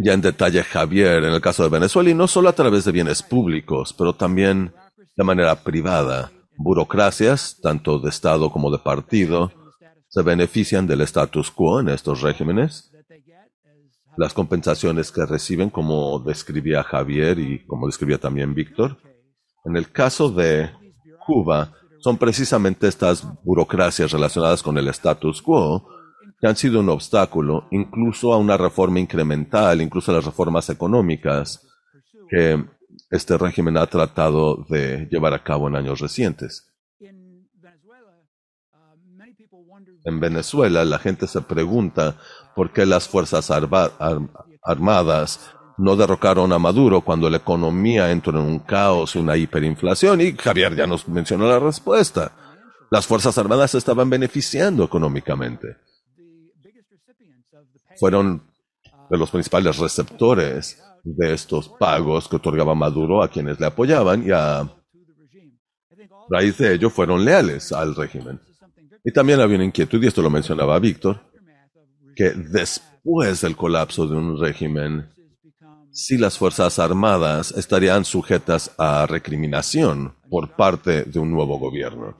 ya en detalle Javier en el caso de Venezuela, y no solo a través de bienes públicos, pero también de manera privada. Burocracias, tanto de Estado como de partido, se benefician del status quo en estos regímenes. Las compensaciones que reciben, como describía Javier y como describía también Víctor, en el caso de Cuba, son precisamente estas burocracias relacionadas con el status quo que han sido un obstáculo incluso a una reforma incremental, incluso a las reformas económicas que este régimen ha tratado de llevar a cabo en años recientes. En Venezuela la gente se pregunta por qué las Fuerzas Armadas no derrocaron a Maduro cuando la economía entró en un caos, una hiperinflación, y Javier ya nos mencionó la respuesta. Las Fuerzas Armadas estaban beneficiando económicamente. Fueron de los principales receptores de estos pagos que otorgaba Maduro a quienes le apoyaban y a raíz de ello fueron leales al régimen. Y también había una inquietud, y esto lo mencionaba Víctor, que después del colapso de un régimen, si las Fuerzas Armadas estarían sujetas a recriminación por parte de un nuevo gobierno.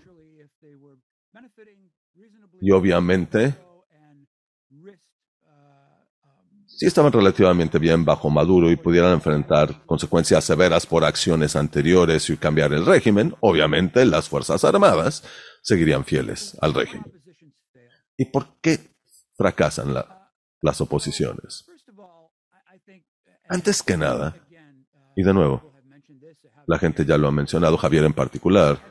Y obviamente, si estaban relativamente bien bajo Maduro y pudieran enfrentar consecuencias severas por acciones anteriores y cambiar el régimen, obviamente las Fuerzas Armadas seguirían fieles al régimen. ¿Y por qué fracasan las oposiciones? Antes que nada, y de nuevo, la gente ya lo ha mencionado, Javier en particular,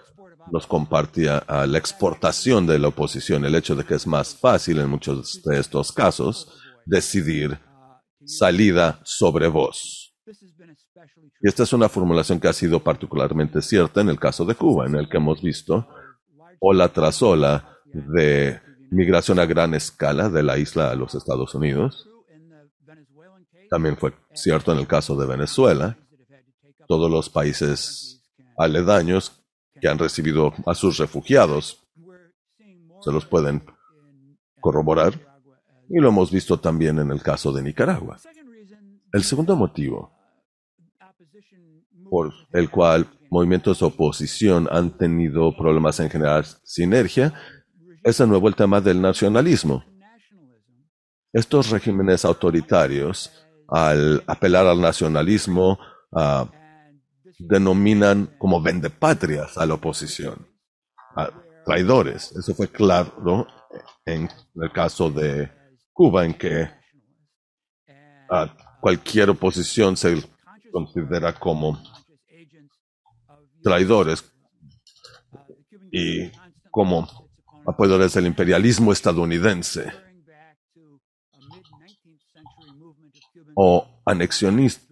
nos compartía la exportación de la oposición, el hecho de que es más fácil en muchos de estos casos decidir salida sobre voz. Y esta es una formulación que ha sido particularmente cierta en el caso de Cuba, en el que hemos visto ola tras ola de migración a gran escala de la isla a los Estados Unidos. También fue cierto en el caso de Venezuela. Todos los países aledaños que han recibido a sus refugiados se los pueden corroborar. Y lo hemos visto también en el caso de Nicaragua. El segundo motivo por el cual movimientos de oposición han tenido problemas en generar sinergia es de nuevo el tema del nacionalismo. Estos regímenes autoritarios al apelar al nacionalismo, uh, denominan como vendepatrias a la oposición, a traidores. Eso fue claro en el caso de Cuba, en que cualquier oposición se considera como traidores y como apoyadores del imperialismo estadounidense. o anexionistas,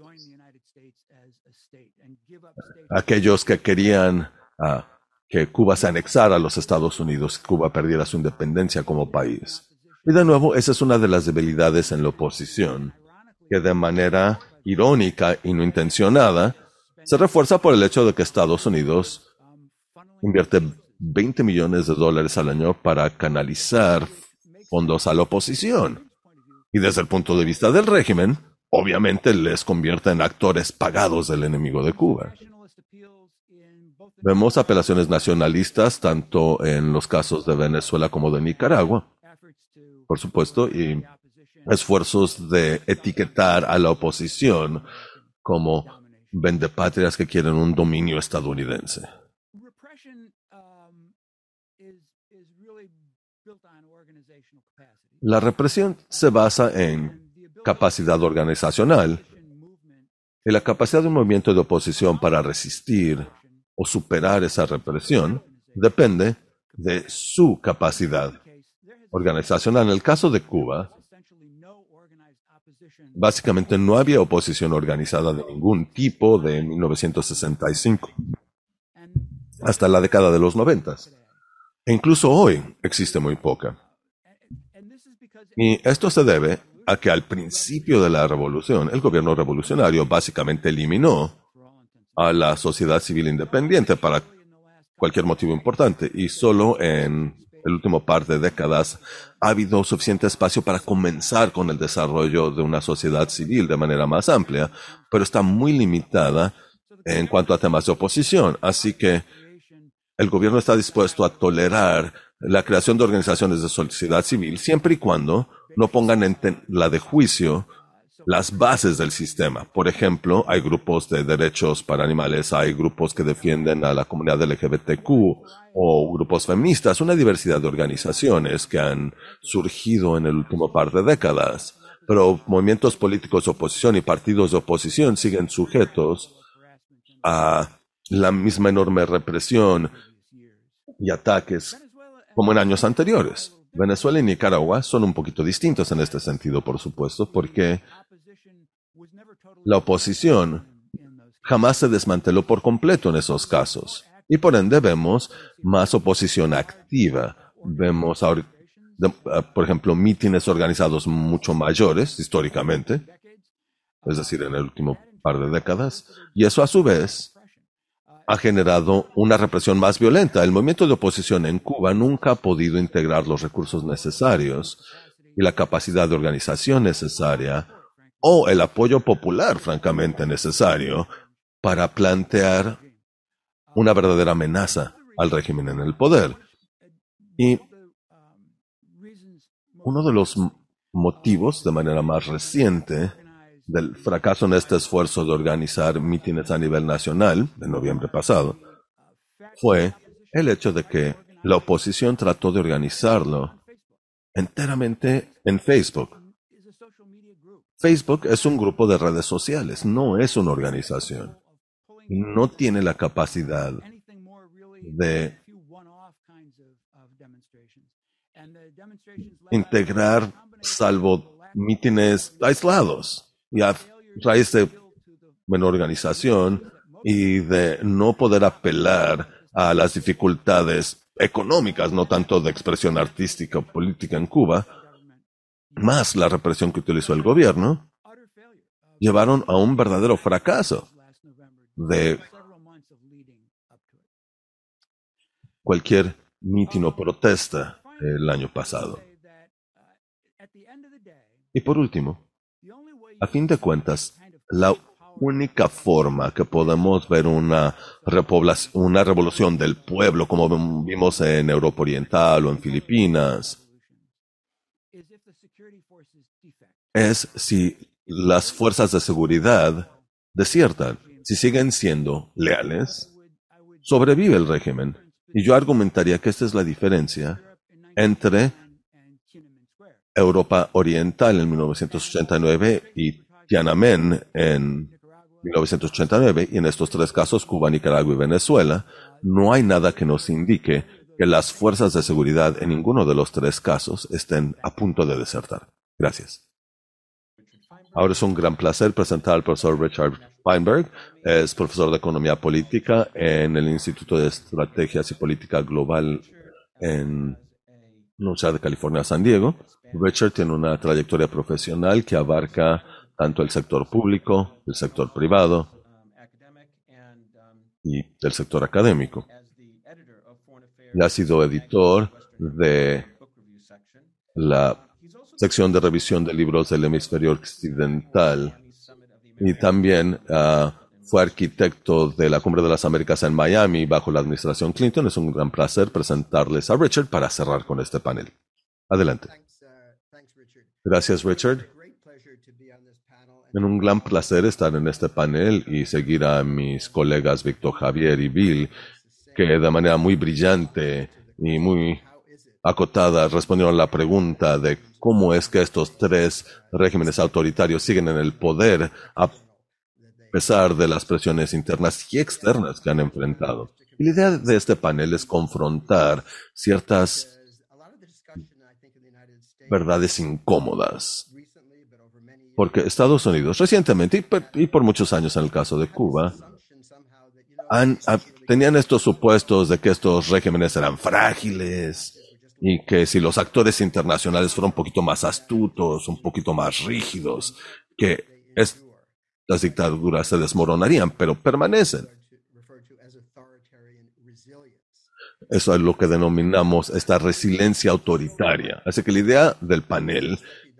aquellos que querían ah, que Cuba se anexara a los Estados Unidos, Cuba perdiera su independencia como país. Y de nuevo, esa es una de las debilidades en la oposición, que de manera irónica y no intencionada se refuerza por el hecho de que Estados Unidos invierte 20 millones de dólares al año para canalizar fondos a la oposición. Y desde el punto de vista del régimen, obviamente les convierte en actores pagados del enemigo de Cuba. Vemos apelaciones nacionalistas tanto en los casos de Venezuela como de Nicaragua, por supuesto, y esfuerzos de etiquetar a la oposición como vendepatrias que quieren un dominio estadounidense. La represión se basa en capacidad organizacional y la capacidad de un movimiento de oposición para resistir o superar esa represión depende de su capacidad organizacional. En el caso de Cuba, básicamente no había oposición organizada de ningún tipo de 1965 hasta la década de los 90. E incluso hoy existe muy poca. Y esto se debe a que al principio de la revolución, el gobierno revolucionario básicamente eliminó a la sociedad civil independiente para cualquier motivo importante y solo en el último par de décadas ha habido suficiente espacio para comenzar con el desarrollo de una sociedad civil de manera más amplia, pero está muy limitada en cuanto a temas de oposición. Así que el gobierno está dispuesto a tolerar la creación de organizaciones de sociedad civil siempre y cuando no pongan en la de juicio las bases del sistema. Por ejemplo, hay grupos de derechos para animales, hay grupos que defienden a la comunidad LGBTQ o grupos feministas, una diversidad de organizaciones que han surgido en el último par de décadas. Pero movimientos políticos de oposición y partidos de oposición siguen sujetos a la misma enorme represión y ataques como en años anteriores. Venezuela y Nicaragua son un poquito distintos en este sentido, por supuesto, porque la oposición jamás se desmanteló por completo en esos casos. Y por ende vemos más oposición activa. Vemos, ah, por ejemplo, mítines organizados mucho mayores históricamente, es decir, en el último par de décadas. Y eso a su vez ha generado una represión más violenta. El movimiento de oposición en Cuba nunca ha podido integrar los recursos necesarios y la capacidad de organización necesaria o el apoyo popular francamente necesario para plantear una verdadera amenaza al régimen en el poder. Y uno de los motivos, de manera más reciente, del fracaso en este esfuerzo de organizar mítines a nivel nacional, de noviembre pasado, fue el hecho de que la oposición trató de organizarlo enteramente en Facebook. Facebook es un grupo de redes sociales, no es una organización. No tiene la capacidad de integrar salvo mítines aislados y a raíz de buena organización y de no poder apelar a las dificultades económicas, no tanto de expresión artística o política en Cuba, más la represión que utilizó el gobierno, llevaron a un verdadero fracaso de cualquier mitin o protesta el año pasado. Y por último, a fin de cuentas, la única forma que podemos ver una, una revolución del pueblo, como vimos en Europa Oriental o en Filipinas, es si las fuerzas de seguridad desiertan, si siguen siendo leales, sobrevive el régimen. Y yo argumentaría que esta es la diferencia entre Europa Oriental en 1989 y Tiananmen en 1989, y en estos tres casos, Cuba, Nicaragua y Venezuela, no hay nada que nos indique que las fuerzas de seguridad en ninguno de los tres casos estén a punto de desertar. Gracias. Ahora es un gran placer presentar al profesor Richard Feinberg. Es profesor de Economía Política en el Instituto de Estrategias y Política Global en la Universidad de California, San Diego. Richard tiene una trayectoria profesional que abarca tanto el sector público, el sector privado y el sector académico. Y ha sido editor de la sección de revisión de libros del hemisferio occidental y también ah, fue arquitecto de la Cumbre de las Américas en Miami bajo la administración Clinton. Es un gran placer presentarles a Richard para cerrar con este panel. Adelante. Gracias, Richard. Es un gran placer estar en este panel y seguir a mis colegas Víctor Javier y Bill, que de manera muy brillante y muy acotada respondieron a la pregunta de cómo es que estos tres regímenes autoritarios siguen en el poder a pesar de las presiones internas y externas que han enfrentado. Y la idea de este panel es confrontar ciertas verdades incómodas. Porque Estados Unidos recientemente, y por muchos años en el caso de Cuba, tenían estos supuestos de que estos regímenes eran frágiles y que si los actores internacionales fueran un poquito más astutos, un poquito más rígidos, que estas dictaduras se desmoronarían, pero permanecen. Eso es lo que denominamos esta resiliencia autoritaria. Así que la idea del panel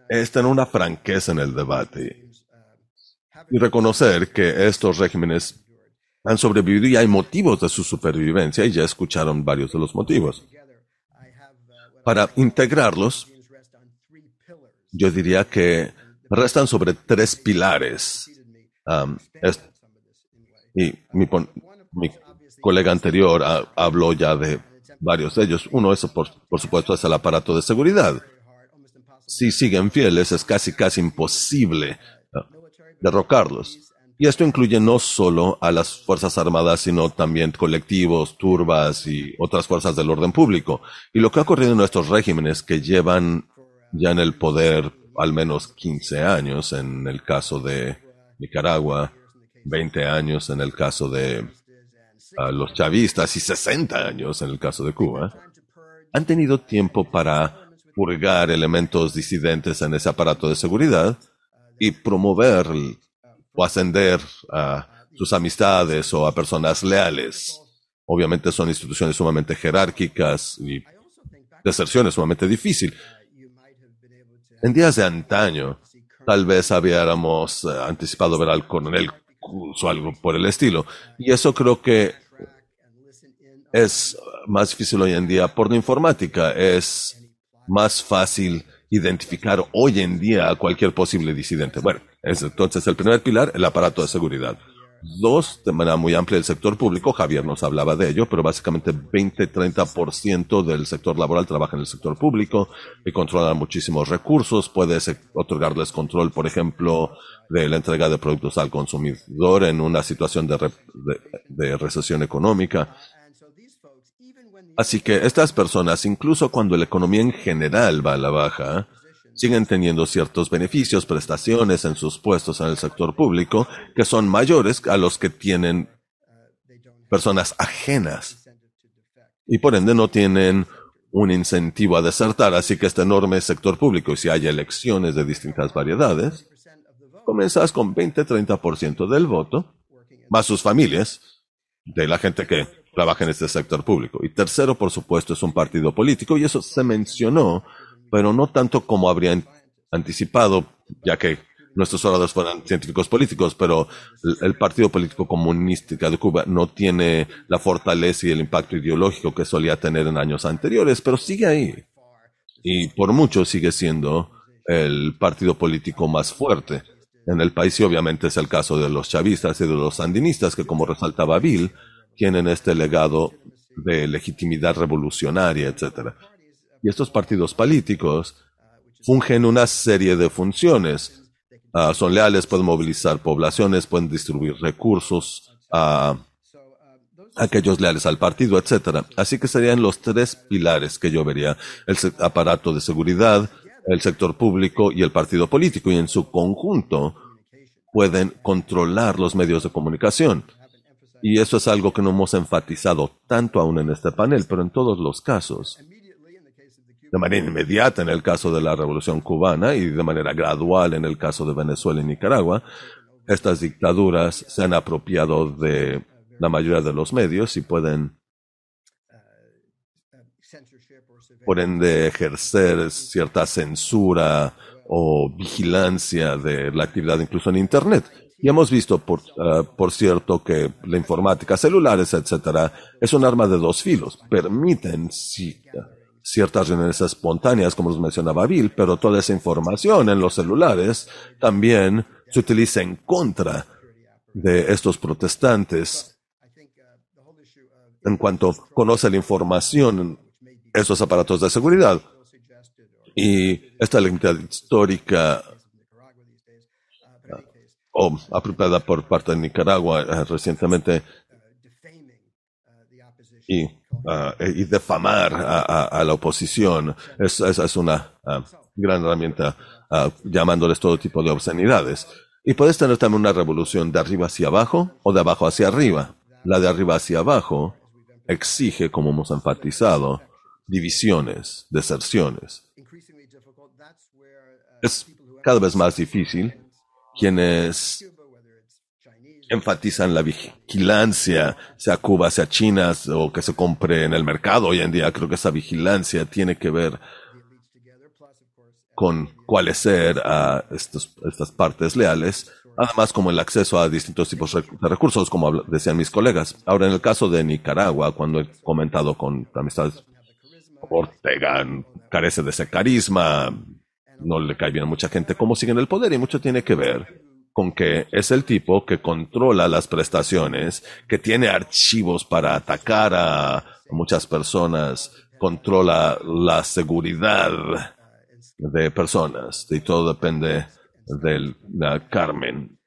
es tener una franqueza en el debate y reconocer que estos regímenes han sobrevivido y hay motivos de su supervivencia y ya escucharon varios de los motivos. Para integrarlos, yo diría que restan sobre tres pilares. y mi, colega anterior habló ya de varios de ellos. Uno, es, por, por supuesto, es el aparato de seguridad. Si siguen fieles, es casi, casi imposible derrocarlos. Y esto incluye no solo a las Fuerzas Armadas, sino también colectivos, turbas y otras fuerzas del orden público. Y lo que ha ocurrido en nuestros regímenes que llevan ya en el poder al menos 15 años, en el caso de Nicaragua, 20 años en el caso de los chavistas y 60 años en el caso de Cuba, han tenido tiempo para purgar elementos disidentes en ese aparato de seguridad y promover o ascender a sus amistades o a personas leales. Obviamente son instituciones sumamente jerárquicas y deserción es sumamente difícil. En días de antaño, tal vez habíamos eh, anticipado ver al coronel o algo por el estilo. Y eso creo que es más difícil hoy en día por la informática. Es más fácil identificar hoy en día a cualquier posible disidente. Bueno, entonces el primer pilar, el aparato de seguridad. Dos, de manera muy amplia, el sector público. Javier nos hablaba de ello, pero básicamente 20-30% del sector laboral trabaja en el sector público y controla muchísimos recursos. Puedes otorgarles control, por ejemplo, de la entrega de productos al consumidor en una situación de, de recesión económica. Así que estas personas, incluso cuando la economía en general va a la baja, siguen teniendo ciertos beneficios, prestaciones en sus puestos en el sector público que son mayores a los que tienen personas ajenas. Y por ende no tienen un incentivo a desertar, así que este enorme sector público, y si hay elecciones de distintas variedades, comenzas con 20-30% del voto, más sus familias, de la gente que trabaja en este sector público. Y tercero, por supuesto, es un partido político, y eso se mencionó pero no tanto como habrían anticipado, ya que nuestros oradores fueran científicos políticos, pero el Partido Político Comunista de Cuba no tiene la fortaleza y el impacto ideológico que solía tener en años anteriores, pero sigue ahí. Y por mucho sigue siendo el partido político más fuerte en el país y obviamente es el caso de los chavistas y de los sandinistas que como resaltaba Bill, tienen este legado de legitimidad revolucionaria, etcétera. Y estos partidos políticos fungen una serie de funciones. Ah, son leales, pueden movilizar poblaciones, pueden distribuir recursos a aquellos leales al partido, etcétera. Así que serían los tres pilares que yo vería: el aparato de seguridad, el sector público y el partido político. Y en su conjunto pueden controlar los medios de comunicación. Y eso es algo que no hemos enfatizado tanto aún en este panel, pero en todos los casos de manera inmediata en el caso de la Revolución cubana y de manera gradual en el caso de Venezuela y Nicaragua, estas dictaduras se han apropiado de la mayoría de los medios y pueden, por ende, ejercer cierta censura o vigilancia de la actividad incluso en Internet. Y hemos visto, por, ah, por cierto, que la informática, celulares, etcétera, es un arma de dos filos. Permiten, sí, ciertas reuniones espontáneas, como los mencionaba Bill, pero toda esa información en los celulares también se utiliza en contra de estos protestantes. En cuanto conoce la información esos aparatos de seguridad. Y esta limitad histórica o apropiada por parte de Nicaragua eh, recientemente y Ah, y defamar a, la oposición. Es, es, una ah, gran herramienta ah, llamándoles todo tipo de obscenidades. Y puedes tener también una revolución de arriba hacia abajo o de abajo hacia arriba. La de arriba hacia abajo exige, como hemos enfatizado, divisiones, deserciones. Es cada vez más difícil quienes enfatizan la vigilancia, sea Cuba, sea China, o que se compre en el mercado hoy en día. Creo que esa vigilancia tiene que ver con cuáles ser a estos, estas partes leales, además como el acceso a distintos tipos de recursos, como decían mis colegas. Ahora, en el caso de Nicaragua, cuando he comentado con amistades, Ortega carece de ese carisma, no le cae bien a mucha gente cómo siguen el poder y mucho tiene que ver con que es el tipo que controla las prestaciones, que tiene archivos para atacar a muchas personas, controla la seguridad de personas y todo depende de la Carmen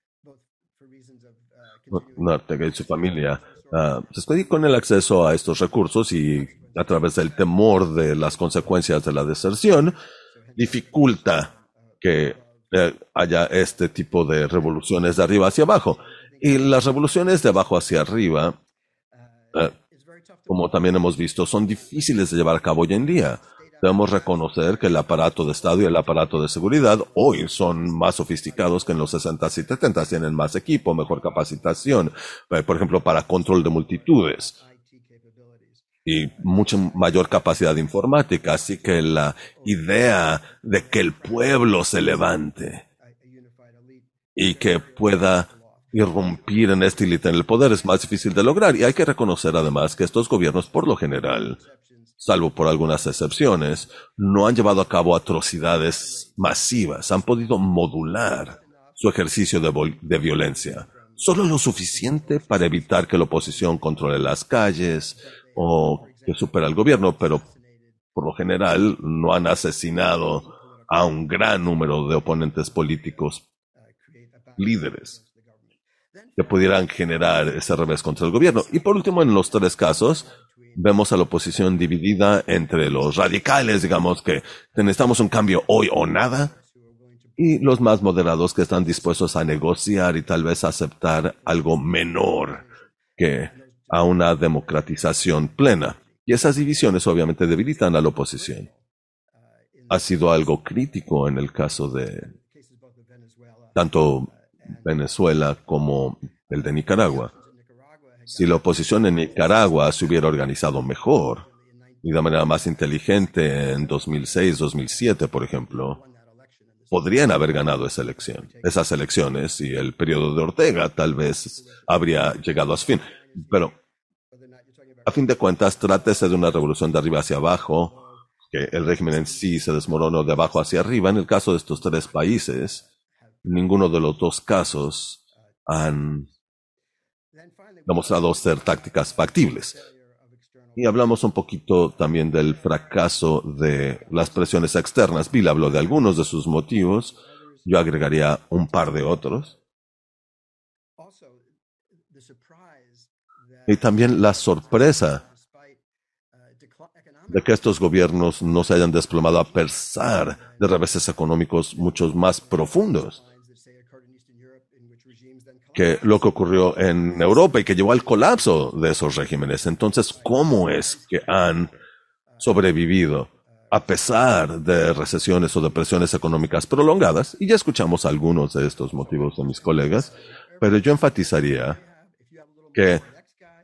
y su familia. Uh, con el acceso a estos recursos y a través del temor de las consecuencias de la deserción, dificulta que haya este tipo de revoluciones de arriba hacia abajo. Y las revoluciones de abajo hacia arriba, eh, como también hemos visto, son difíciles de llevar a cabo hoy en día. Debemos reconocer que el aparato de Estado y el aparato de seguridad hoy son más sofisticados que en los 60 y 70, tienen más equipo, mejor capacitación, eh, por ejemplo, para control de multitudes y mucha mayor capacidad informática. Así que la idea de que el pueblo se levante y que pueda irrumpir en este élite en el poder es más difícil de lograr. Y hay que reconocer además que estos gobiernos, por lo general, salvo por algunas excepciones, no han llevado a cabo atrocidades masivas, han podido modular su ejercicio de, de, violencia. Solo lo suficiente para evitar que la oposición controle las calles o que supera al gobierno, pero por lo general no han asesinado a un gran número de oponentes políticos líderes que pudieran generar ese revés contra el gobierno. Y por último, en los tres casos, vemos a la oposición dividida entre los radicales, digamos que necesitamos un cambio hoy o nada, y los más moderados que están dispuestos a negociar y tal vez aceptar algo menor que a una democratización plena. Y esas divisiones obviamente debilitan a la oposición. Ha sido algo crítico en el caso de tanto Venezuela como el de Nicaragua. Si la oposición en Nicaragua se hubiera organizado mejor y de manera más inteligente en 2006, 2007, por ejemplo, podrían haber ganado esa elección, esas elecciones y el periodo de Ortega tal vez habría llegado a su fin. Pero, a fin de cuentas, trátese de una revolución de arriba hacia abajo, que el régimen en sí se desmoronó de abajo hacia arriba. En el caso de estos tres países, ninguno de los dos casos han demostrado ser tácticas factibles. Y hablamos un poquito también del fracaso de las presiones externas. Bill habló de algunos de sus motivos. Yo agregaría un par de otros. Y también la sorpresa de que estos gobiernos no se hayan desplomado a pesar de reveses económicos muchos más profundos que lo que ocurrió en Europa y que llevó al colapso de esos regímenes. Entonces, ¿cómo es que han sobrevivido a pesar de recesiones o depresiones económicas prolongadas? Y ya escuchamos algunos de estos motivos de mis colegas, pero yo enfatizaría que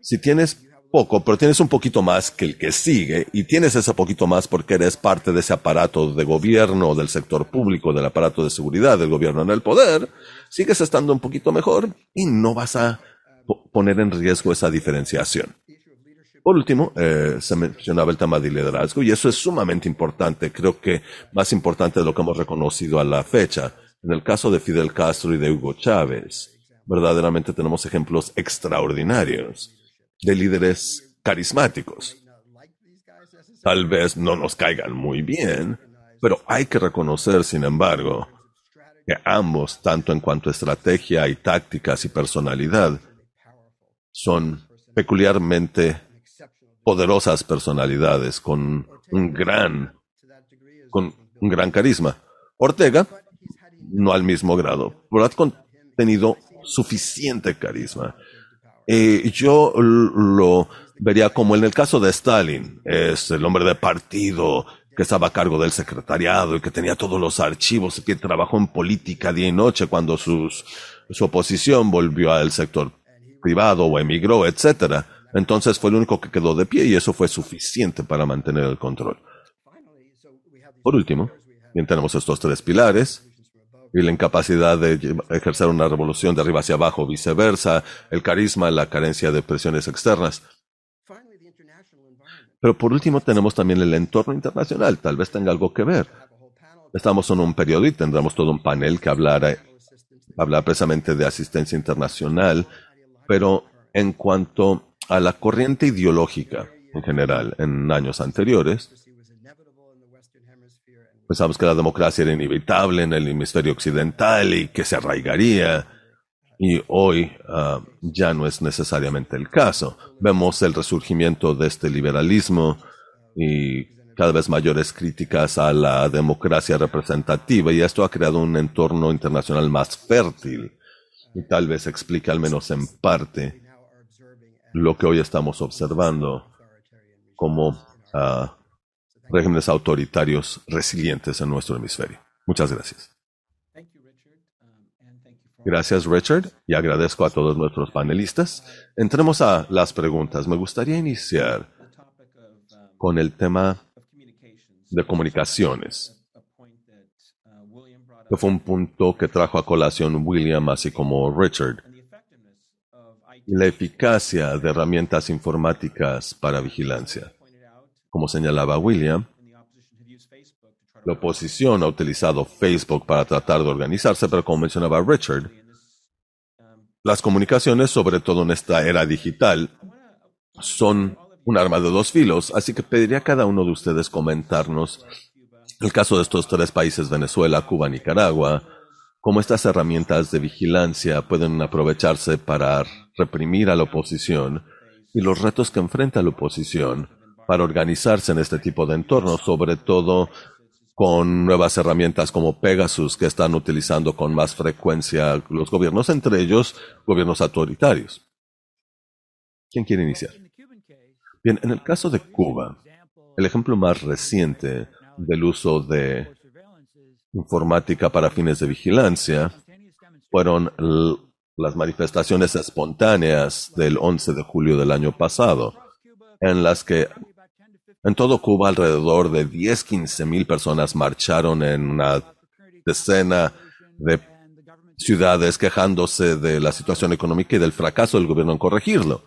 si tienes poco, pero tienes un poquito más que el que sigue, y tienes ese poquito más porque eres parte de ese aparato de gobierno, del sector público, del aparato de seguridad del gobierno en el poder, sigues estando un poquito mejor y no vas a poner en riesgo esa diferenciación. Por último, eh, se mencionaba el tema de liderazgo y eso es sumamente importante, creo que más importante de lo que hemos reconocido a la fecha. En el caso de Fidel Castro y de Hugo Chávez, verdaderamente tenemos ejemplos extraordinarios de líderes carismáticos. Tal vez no nos caigan muy bien, pero hay que reconocer, sin embargo, que ambos, tanto en cuanto a estrategia y tácticas y personalidad, son peculiarmente poderosas personalidades con un gran, con un gran carisma. Ortega, no al mismo grado, pero ha tenido suficiente carisma. Y yo lo vería como en el caso de Stalin, es el hombre de partido, que estaba a cargo del secretariado y que tenía todos los archivos y que trabajó en política día y noche cuando sus, su oposición volvió al sector privado o emigró, etc. Entonces fue el único que quedó de pie y eso fue suficiente para mantener el control. Por último, bien tenemos estos tres pilares y la incapacidad de ejercer una revolución de arriba hacia abajo, viceversa, el carisma, la carencia de presiones externas. Pero por último tenemos también el entorno internacional, tal vez tenga algo que ver. estamos en un periodo y tendremos todo un panel que hablará, hablar precisamente de asistencia internacional, pero en cuanto a la corriente ideológica en general en años anteriores, pensamos que la democracia era inevitable en el hemisferio occidental y que se arraigaría. Y hoy ah, ya no es necesariamente el caso. Vemos el resurgimiento de este liberalismo y cada vez mayores críticas a la democracia representativa y esto ha creado un entorno internacional más fértil y tal vez explique al menos en parte lo que hoy estamos observando como ah, regímenes autoritarios resilientes en nuestro hemisferio. Muchas gracias. Gracias, Richard, y agradezco a todos nuestros panelistas. Entremos a las preguntas. Me gustaría iniciar con el tema de comunicaciones, que fue un punto que trajo a colación William, así como Richard. La eficacia de herramientas informáticas para vigilancia. Como señalaba William, la oposición ha utilizado Facebook para tratar de organizarse, pero como mencionaba Richard, las comunicaciones, sobre todo en esta era digital, son un arma de dos filos, así que pediría a cada uno de ustedes comentarnos el caso de estos tres países, Venezuela, Cuba, Nicaragua, cómo estas herramientas de vigilancia pueden aprovecharse para reprimir a la oposición y los retos que enfrenta la oposición para organizarse en este tipo de entornos, sobre todo con nuevas herramientas como Pegasus que están utilizando con más frecuencia los gobiernos, entre ellos gobiernos autoritarios. ¿Quién quiere iniciar? Bien, en el caso de Cuba, el ejemplo más reciente del uso de informática para fines de vigilancia fueron las manifestaciones espontáneas del 11 de julio del año pasado, en las que en todo Cuba alrededor de 10, 15 mil personas marcharon en una decena de ciudades quejándose de la situación económica y del fracaso del gobierno en corregirlo.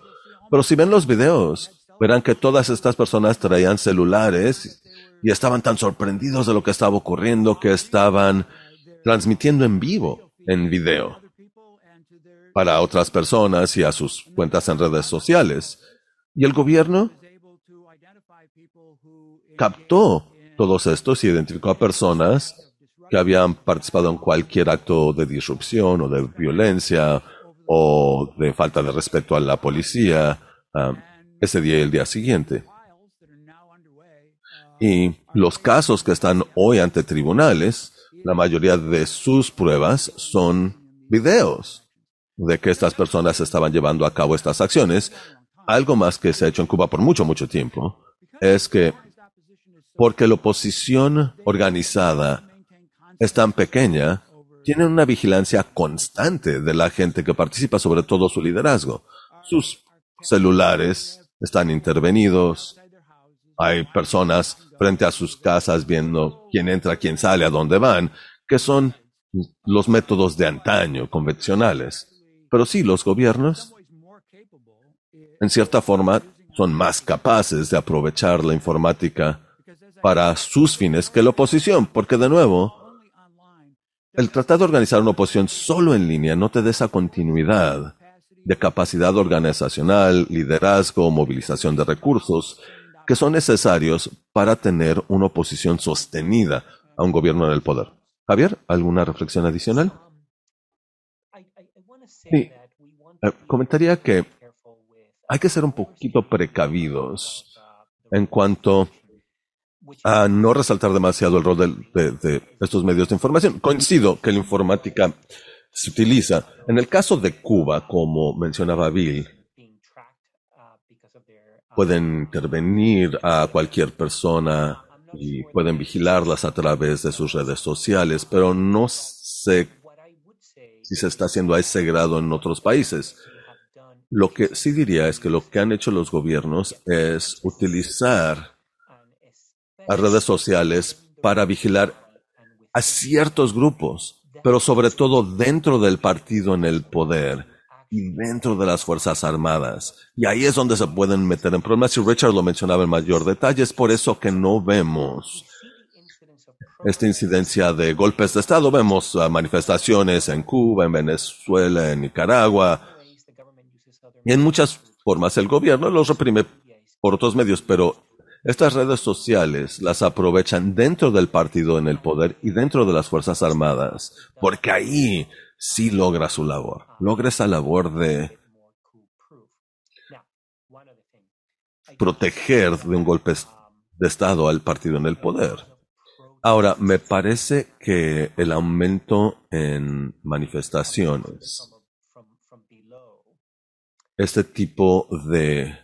Pero si ven los videos, verán que todas estas personas traían celulares y estaban tan sorprendidos de lo que estaba ocurriendo que estaban transmitiendo en vivo, en video, para otras personas y a sus cuentas en redes sociales. Y el gobierno captó todos estos y identificó a personas que habían participado en cualquier acto de disrupción o de violencia o de falta de respeto a la policía. Ah, ese día y el día siguiente. Y los casos que están hoy ante tribunales, la mayoría de sus pruebas son videos de que estas personas estaban llevando a cabo estas acciones. Algo más que se ha hecho en Cuba por mucho, mucho tiempo es que porque la oposición organizada es tan pequeña, tienen una vigilancia constante de la gente que participa, sobre todo su liderazgo. Sus celulares, están intervenidos. Hay personas frente a sus casas viendo quién entra, quién sale, a dónde van, que son los métodos de antaño, convencionales. Pero sí, los gobiernos, en cierta forma, son más capaces de aprovechar la informática para sus fines que la oposición, porque de nuevo, el tratar de organizar una oposición solo en línea no te da esa continuidad de capacidad organizacional, liderazgo, movilización de recursos, que son necesarios para tener una oposición sostenida a un gobierno en el poder. Javier, ¿alguna reflexión adicional? Sí. Eh, comentaría que hay que ser un poquito precavidos en cuanto a no resaltar demasiado el rol de, de estos medios de información. Coincido que la informática se utiliza. En el caso de Cuba, como mencionaba Bill, pueden intervenir a cualquier persona y pueden vigilarlas a través de sus redes sociales, pero no sé si se está haciendo a ese grado en otros países. Lo que sí diría es que lo que han hecho los gobiernos es utilizar las redes sociales para vigilar a ciertos grupos pero sobre todo dentro del partido en el poder y dentro de las Fuerzas Armadas. Y ahí es donde se pueden meter en problemas. Y Richard lo mencionaba en mayor detalle, es por eso que no vemos esta incidencia de golpes de Estado. Vemos uh, manifestaciones en Cuba, en Venezuela, en Nicaragua. Y en muchas formas el gobierno los reprime por otros medios, pero estas redes sociales las aprovechan dentro del partido en el poder y dentro de las Fuerzas Armadas, porque ahí sí logra su labor. Logra esa labor de proteger de un golpe de Estado al partido en el poder. Ahora, me parece que el aumento en manifestaciones, este tipo de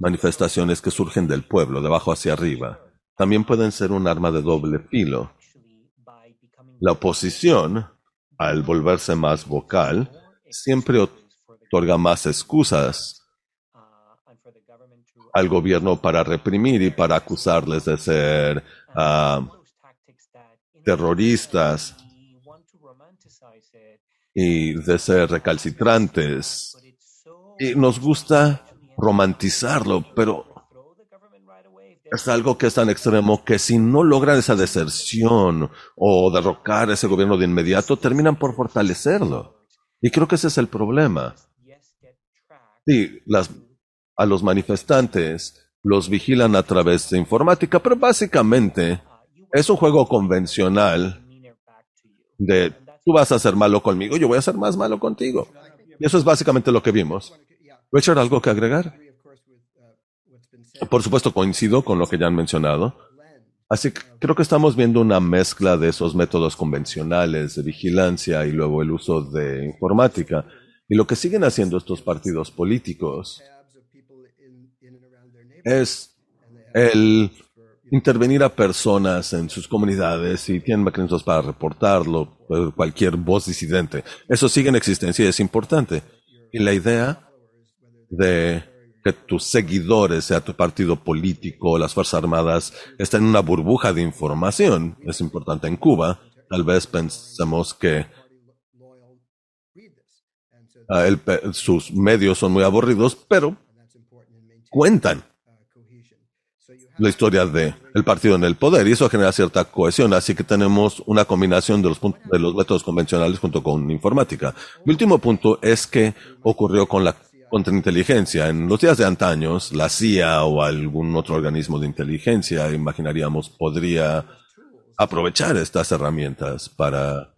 manifestaciones que surgen del pueblo, de abajo hacia arriba, también pueden ser un arma de doble filo. La oposición, al volverse más vocal, siempre otorga más excusas al gobierno para reprimir y para acusarles de ser uh, terroristas y de ser recalcitrantes. Y nos gusta romantizarlo, pero es algo que es tan extremo que si no logran esa deserción o derrocar ese gobierno de inmediato, terminan por fortalecerlo. Y creo que ese es el problema. Sí, a los manifestantes los vigilan a través de informática, pero básicamente es un juego convencional de tú vas a ser malo conmigo, yo voy a ser más malo contigo. Y eso es básicamente lo que vimos. Richard, ¿algo que agregar? Por supuesto, coincido con lo que ya han mencionado. Así que creo que estamos viendo una mezcla de esos métodos convencionales de vigilancia y luego el uso de informática. Y lo que siguen haciendo estos partidos políticos es el intervenir a personas en sus comunidades y tienen mecanismos para reportarlo, cualquier voz disidente. Eso sigue en existencia y es importante. Y la idea de que tus seguidores, sea tu partido político, las Fuerzas Armadas, estén en una burbuja de información, es importante en Cuba. Tal vez pensemos que ah, sus medios son muy aburridos, pero cuentan la historia de el partido en el poder y eso genera cierta cohesión. Así que tenemos una combinación de los, de los métodos convencionales junto con informática. Mi último punto es que ocurrió con la contrainteligencia. En los días de antaños, la CIA o algún otro organismo de inteligencia, imaginaríamos, podría aprovechar estas herramientas para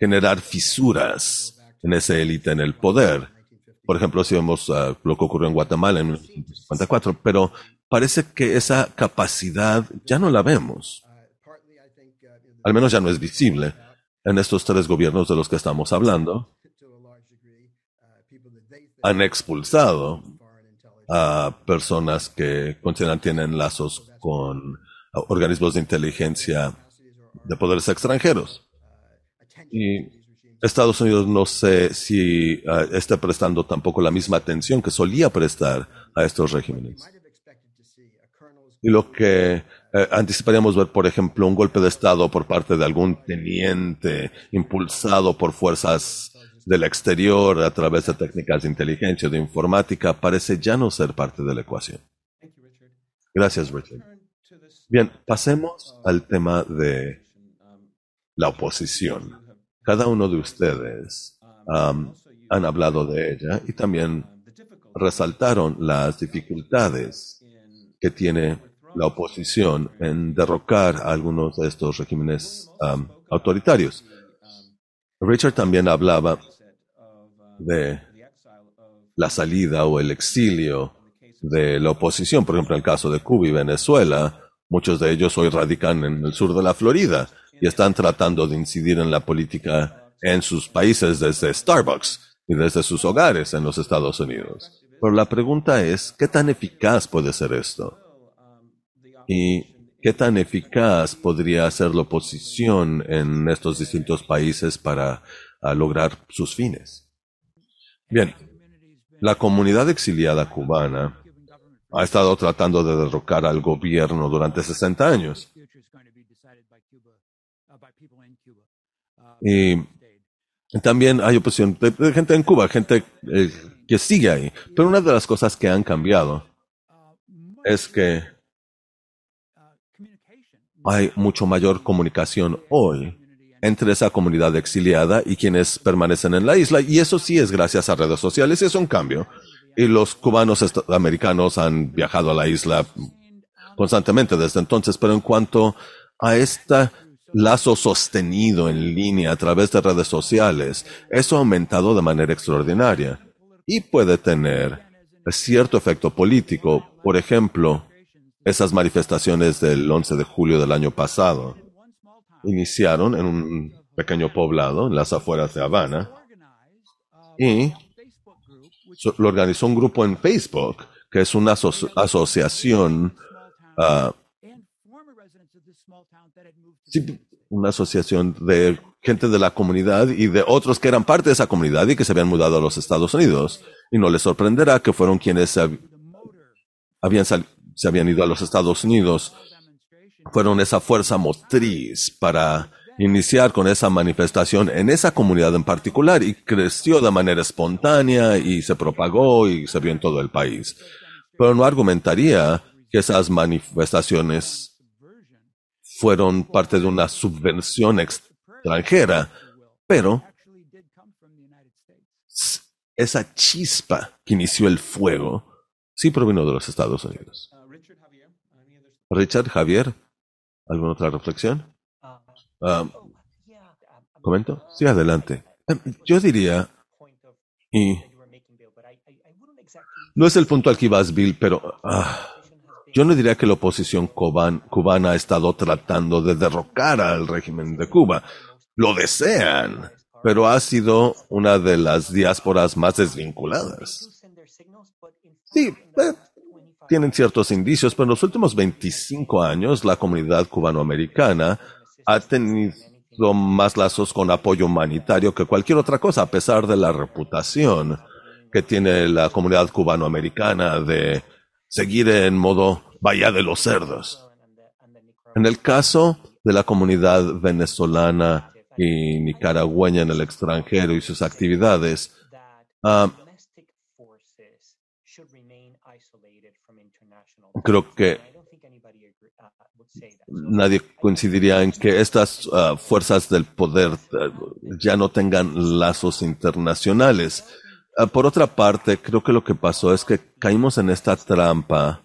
generar fisuras en esa élite en el poder. Por ejemplo, si vemos uh, lo que ocurrió en Guatemala en 1954, pero parece que esa capacidad ya no la vemos. Al menos ya no es visible en estos tres gobiernos de los que estamos hablando. Han expulsado a personas que consideran tienen lazos con organismos de inteligencia de poderes extranjeros. Y Estados Unidos no sé si uh, está prestando tampoco la misma atención que solía prestar a estos regímenes y lo que eh, anticiparíamos ver, por ejemplo, un golpe de Estado por parte de algún teniente impulsado por fuerzas del exterior a través de técnicas de inteligencia o de informática, parece ya no ser parte de la ecuación. Gracias, Richard. Bien, pasemos al tema de la oposición. Cada uno de ustedes um, han hablado de ella y también resaltaron las dificultades que tiene la oposición en derrocar a algunos de estos regímenes um, autoritarios. Richard también hablaba de la salida o el exilio de la oposición, por ejemplo, en el caso de Cuba y Venezuela, muchos de ellos hoy radican en el sur de la Florida y están tratando de incidir en la política en sus países desde Starbucks y desde sus hogares en los Estados Unidos. Pero la pregunta es, ¿qué tan eficaz puede ser esto? ¿Y qué tan eficaz podría ser la oposición en estos distintos países para lograr sus fines? Bien, la comunidad exiliada cubana ha estado tratando de derrocar al gobierno durante 60 años. Y también hay oposición de, gente en Cuba, gente eh, que sigue ahí. Pero una de las cosas que han cambiado es que hay mucho mayor comunicación hoy entre esa comunidad exiliada y quienes permanecen en la isla. Y eso sí es gracias a redes sociales, y es un cambio. Y los cubanos americanos han viajado a la isla constantemente desde entonces, pero en cuanto a este lazo sostenido en línea a través de redes sociales, eso ha aumentado de manera extraordinaria y puede tener cierto efecto político. Por ejemplo, esas manifestaciones del 11 de julio del año pasado iniciaron en un pequeño poblado en las afueras de Habana y lo organizó un grupo en Facebook que es una asociación uh, una asociación de gente de la comunidad y de otros que eran parte de esa comunidad y que se habían mudado a los Estados Unidos. Y no les sorprenderá que fueron quienes se habían, se habían ido a los Estados Unidos. Fueron esa fuerza motriz para iniciar con esa manifestación en esa comunidad en particular y creció de manera espontánea y se propagó y se vio en todo el país. Pero no argumentaría que esas manifestaciones fueron parte de una subvención extranjera, pero esa chispa que inició el fuego sí provino de los Estados Unidos. Richard Javier, ¿alguna otra reflexión? Ah, ¿Comento? Sí, adelante. Em, yo diría, y no es el punto al que ibas, Bill, pero ah, yo no diría que la oposición cubana ha estado tratando de derrocar al régimen de Cuba. Lo desean, pero ha sido una de las diásporas más desvinculadas. Sí, eh, tienen ciertos indicios, pero en los últimos 25 años la comunidad cubanoamericana ha tenido más lazos con apoyo humanitario que cualquier otra cosa, a pesar de la reputación que tiene la comunidad cubanoamericana de seguir en modo vaya de los cerdos. En el caso de la comunidad venezolana y nicaragüeña en el extranjero y sus actividades, uh, creo que nadie coincidiría en que estas uh, fuerzas del poder uh, ya no tengan lazos internacionales. Ah, por otra parte, creo que lo que pasó es que caímos en esta trampa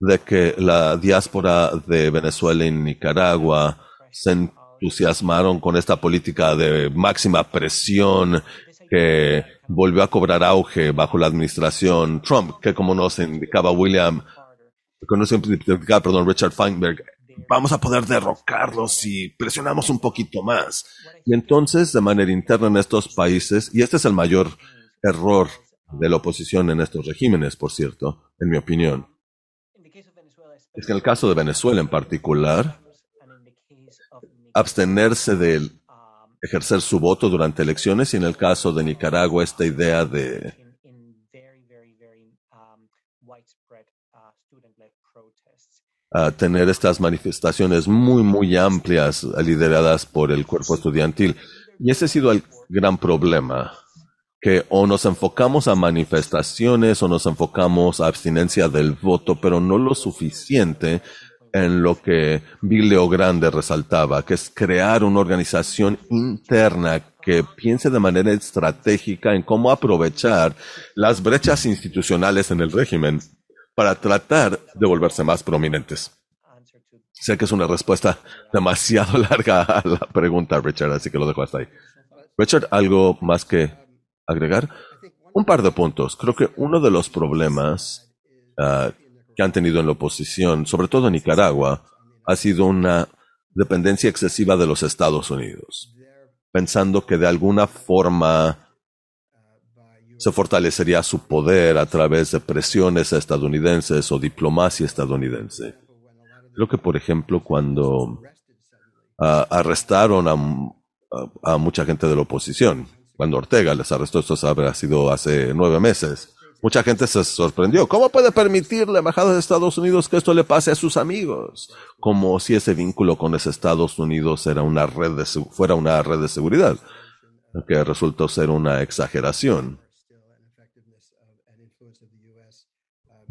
de que la diáspora de Venezuela y Nicaragua se entusiasmaron con esta política de máxima presión que volvió a cobrar auge bajo la administración Trump, que como nos indicaba William, nos indicaba, perdón, Richard Feinberg, vamos a poder derrocarlos si presionamos un poquito más. Y entonces, de manera interna en estos países, y este es el mayor error de la oposición en estos regímenes, por cierto, en mi opinión. Es que en el caso de Venezuela en particular, abstenerse de ejercer su voto durante elecciones y en el caso de Nicaragua esta idea de tener estas manifestaciones muy, muy amplias lideradas por el cuerpo estudiantil. Y ese ha sido el gran problema que o nos enfocamos a manifestaciones o nos enfocamos a abstinencia del voto, pero no lo suficiente en lo que Bill Grande resaltaba, que es crear una organización interna que piense de manera estratégica en cómo aprovechar las brechas institucionales en el régimen para tratar de volverse más prominentes. Sé que es una respuesta demasiado larga a la pregunta, Richard, así que lo dejo hasta ahí. Richard, ¿algo más que agregar? Un par de puntos. Creo que uno de los problemas ah, que han tenido en la oposición, sobre todo en Nicaragua, ha sido una dependencia excesiva de los Estados Unidos, pensando que de alguna forma se fortalecería su poder a través de presiones estadounidenses o diplomacia estadounidense. Creo que, por ejemplo, cuando ah, arrestaron a mucha gente de la oposición, cuando Ortega les arrestó, esto habrá sido hace nueve meses. Mucha gente se sorprendió. ¿Cómo puede permitir la Embajada de Estados Unidos que esto le pase a sus amigos? Como si ese vínculo con ese Estados Unidos fuera una red de seguridad, que resultó ser una exageración.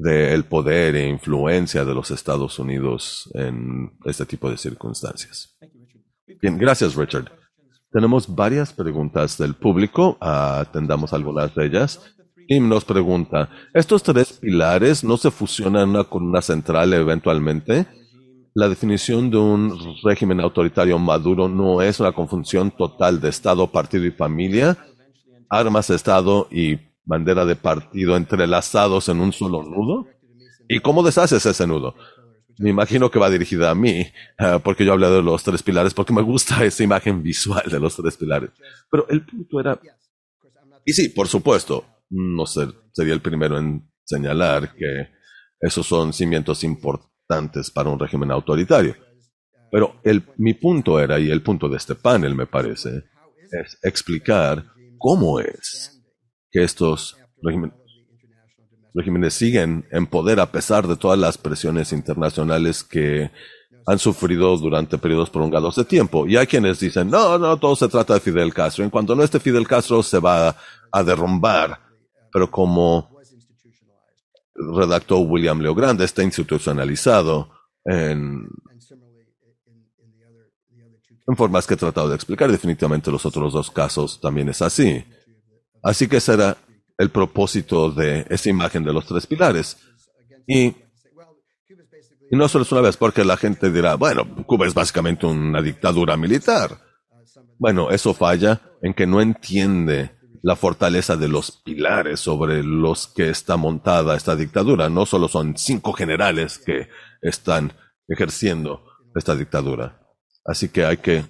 Del poder e influencia de los Estados Unidos en este tipo de circunstancias. Bien, gracias Richard. Tenemos varias preguntas del público, atendamos algunas de ellas. Tim nos pregunta, ¿estos tres pilares no se fusionan con una central eventualmente? La definición de un régimen autoritario maduro no es una confusión total de Estado, partido y familia, armas, Estado y bandera de partido entrelazados en un solo nudo. ¿Y cómo deshaces ese nudo? Me imagino que va dirigida a mí, eh, porque yo hablé de los tres pilares, porque me gusta esa imagen visual de los tres pilares. Pero el punto era, y sí, por supuesto, no ser, sería el primero en señalar que esos son cimientos importantes para un régimen autoritario. Pero el, mi punto era, y el punto de este panel me parece, es explicar cómo es que estos regímenes siguen en poder a pesar de todas las presiones internacionales que han sufrido durante periodos prolongados de tiempo. Y hay quienes dicen, no, no, todo se trata de Fidel Castro. En cuanto no esté Fidel Castro, se va a derrumbar. Pero como redactó William Leo Grande, está institucionalizado en formas que he tratado de explicar. Definitivamente los otros dos casos también es así. Así que será el propósito de esa imagen de los tres pilares. Y, y no solo es una vez, porque la gente dirá, bueno, Cuba es básicamente una dictadura militar. Bueno, eso falla en que no entiende la fortaleza de los pilares sobre los que está montada esta dictadura. No solo son cinco generales que están ejerciendo esta dictadura. Así que hay que...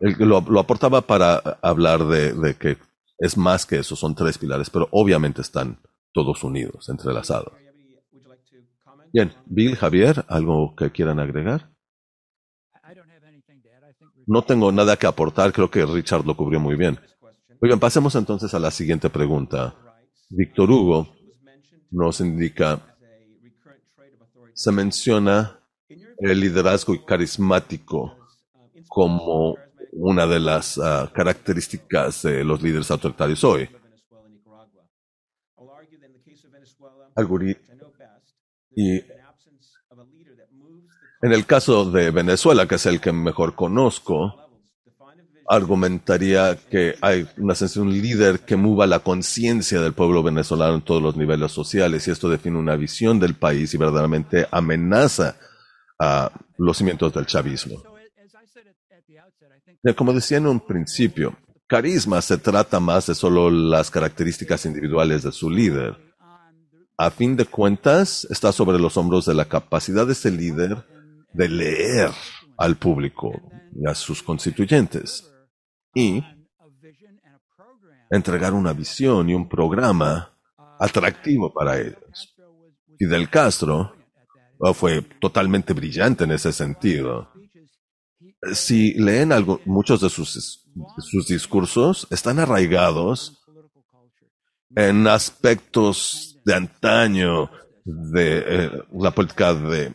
Lo, lo aportaba para hablar de, de que es más que eso, son tres pilares, pero obviamente están todos unidos, entrelazados. Bien, Bill, Javier, ¿algo que quieran agregar? No tengo nada que aportar, creo que Richard lo cubrió muy bien. Oigan, pasemos entonces a la siguiente pregunta. Víctor Hugo nos indica, se menciona el liderazgo carismático como una de las uh, características de los líderes autoritarios hoy. Y en el caso de Venezuela, que es el que mejor conozco, argumentaría que hay una un líder que mueva la conciencia del pueblo venezolano en todos los niveles sociales y esto define una visión del país y verdaderamente amenaza a los cimientos del chavismo. Como decía en un principio, carisma se trata más de solo las características individuales de su líder. A fin de cuentas, está sobre los hombros de la capacidad de ese líder de leer al público y a sus constituyentes y entregar una visión y un programa atractivo para ellos. Fidel Castro fue totalmente brillante en ese sentido si leen algo, muchos de sus, discursos, están arraigados en aspectos de antaño de eh, la política de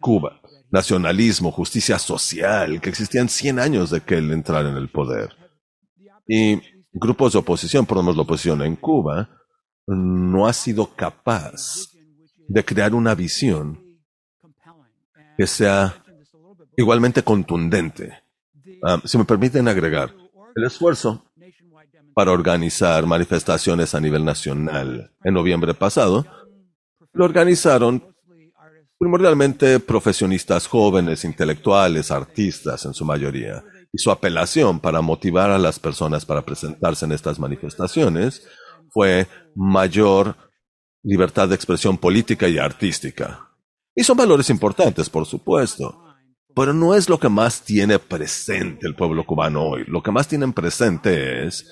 Cuba, nacionalismo, justicia social, que existían 100 años de que él entrara en el poder. Y grupos de oposición, por lo menos la oposición en Cuba, no ha sido capaz de crear una visión que sea igualmente contundente. Ah, si me permiten agregar, el esfuerzo para organizar manifestaciones a nivel nacional en noviembre pasado lo organizaron primordialmente profesionistas jóvenes, intelectuales, artistas en su mayoría. Y su apelación para motivar a las personas para presentarse en estas manifestaciones fue mayor libertad de expresión política y artística. Y son valores importantes, por supuesto. Pero no es lo que más tiene presente el pueblo cubano hoy. Lo que más tienen presente es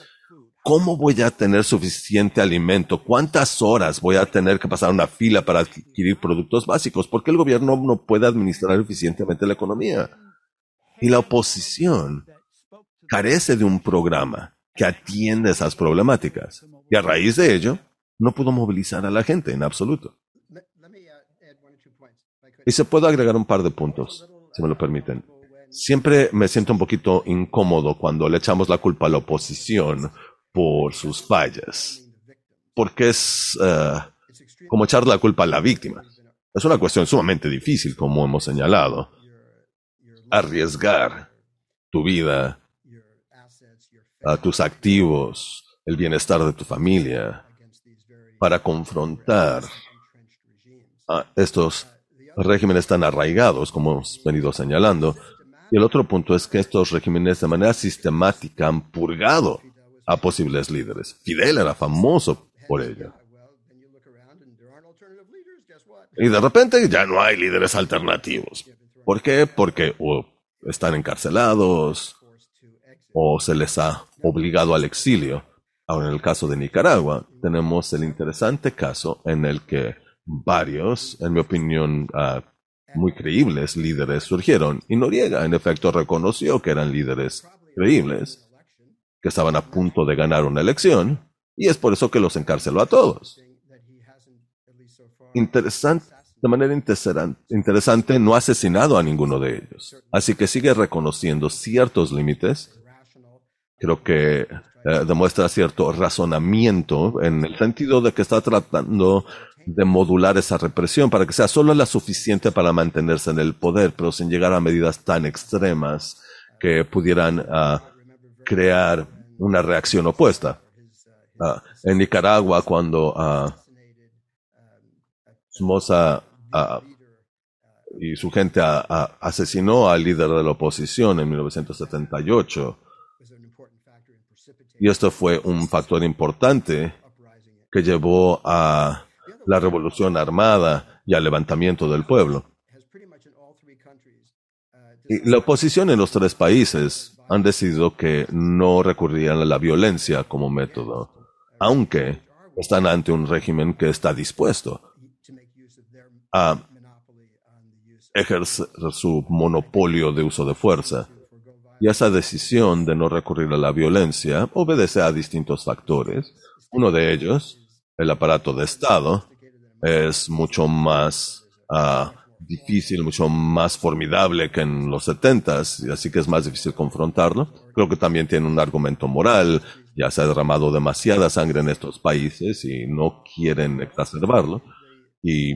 cómo voy a tener suficiente alimento, cuántas horas voy a tener que pasar una fila para adquirir productos básicos, porque el gobierno no puede administrar eficientemente la economía. Y la oposición carece de un programa que atiende esas problemáticas. Y a raíz de ello, no pudo movilizar a la gente en absoluto. Y se puede agregar un par de puntos si me lo permiten. Siempre me siento un poquito incómodo cuando le echamos la culpa a la oposición por sus fallas. Porque es, uh, como echar la culpa a la víctima. Es una cuestión sumamente difícil, como hemos señalado. Arriesgar tu vida, tus activos, el bienestar de tu familia, para confrontar a estos regímenes tan arraigados, como hemos venido señalando. Y el otro punto es que estos regímenes de manera sistemática han purgado a posibles líderes. Fidel era famoso por ello. Y de repente ya no hay líderes alternativos. ¿Por qué? Porque están encarcelados o se les ha obligado al exilio. Ahora, en el caso de Nicaragua, tenemos el interesante caso en el que varios, en mi opinión, ah, muy creíbles líderes surgieron. Y Noriega, en efecto, reconoció que eran líderes creíbles, que estaban a punto de ganar una elección, y es por eso que los encarceló a todos interesante, de manera interesante, no ha asesinado a ninguno de ellos. Así que sigue reconociendo ciertos límites. Creo que eh, demuestra cierto razonamiento en el sentido de que está tratando de modular esa represión para que sea solo la suficiente para mantenerse en el poder, pero sin llegar a medidas tan extremas que pudieran ah, crear una reacción opuesta. Ah, en Nicaragua, cuando uh, Somoza y su gente asesinó al líder de la oposición en 1978. Y esto fue un factor importante que llevó a la revolución armada y al levantamiento del pueblo. Y la oposición en los tres países han decidido que no recurrirían a la violencia como método, aunque están ante un régimen que está dispuesto a ejercer su monopolio de uso de fuerza. Y esa decisión de no recurrir a la violencia obedece a distintos factores. Uno de ellos, el aparato de Estado, es mucho más ah, difícil, mucho más formidable que en los setentas, y así que es más difícil confrontarlo. Creo que también tiene un argumento moral, ya se ha derramado demasiada sangre en estos países y no quieren exacerbarlo. Y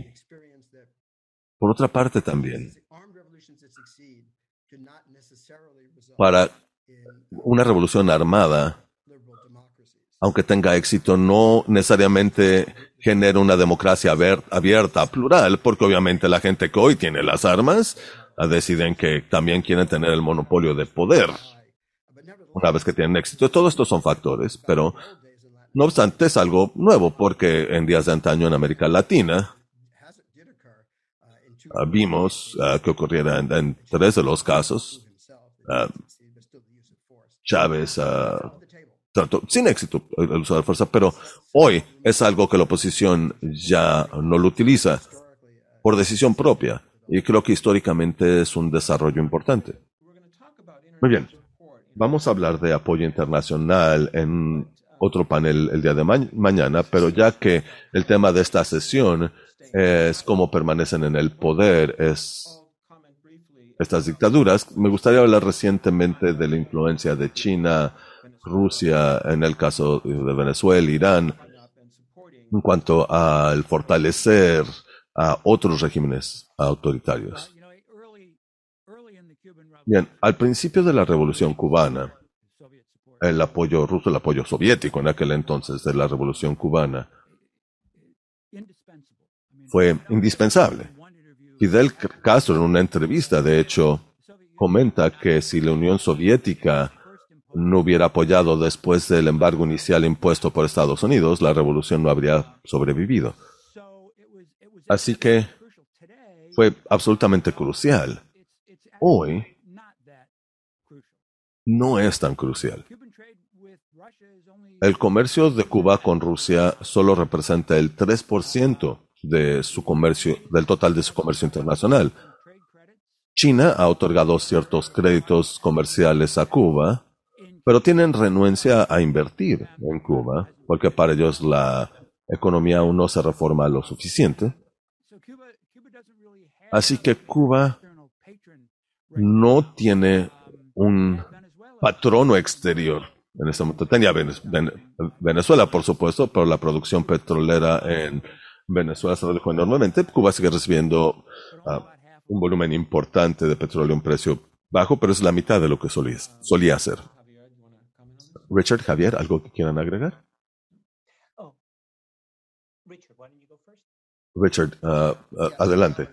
por otra parte también, para una revolución armada, aunque tenga éxito, no necesariamente genera una democracia abierta, plural, porque obviamente la gente que hoy tiene las armas ah, deciden que también quieren tener el monopolio de poder una vez que tienen éxito. Todos estos son factores, pero no obstante es algo nuevo, porque en días de antaño en América Latina, Ah, vimos ah, que ocurriera en, tres de los casos. Ah, Chávez trató sin éxito el uso de fuerza, pero hoy es algo que la oposición ya no lo utiliza por decisión propia. Y creo que históricamente es un desarrollo importante. Muy bien. Vamos a hablar de apoyo internacional en otro panel el día de mañana, pero ya que el tema de esta sesión es cómo permanecen en el poder es estas dictaduras. Me gustaría hablar recientemente de la influencia de China, Rusia, en el caso de Venezuela, Irán, en cuanto al fortalecer a otros regímenes autoritarios. Bien, al principio de la revolución cubana, el apoyo ruso, el apoyo soviético en aquel entonces de la revolución cubana, fue indispensable. Fidel Castro en una entrevista, de hecho, comenta que si la Unión Soviética no hubiera apoyado después del embargo inicial impuesto por Estados Unidos, la revolución no habría sobrevivido. Así que fue absolutamente crucial. Hoy no es tan crucial. El comercio de Cuba con Rusia solo representa el 3% de su comercio, del total de su comercio internacional. China ha otorgado ciertos créditos comerciales a Cuba, pero tienen renuencia a invertir en Cuba, porque para ellos la economía aún no se reforma lo suficiente. Así que Cuba no tiene un patrono exterior. En este momento tenía Venezuela, por supuesto, pero la producción petrolera en Venezuela se redujo enormemente, Cuba sigue recibiendo ah, un volumen importante de petróleo a un precio bajo, pero es la mitad de lo que solía, solía hacer. Richard, Javier, ¿algo que quieran agregar? Richard, uh, uh, adelante.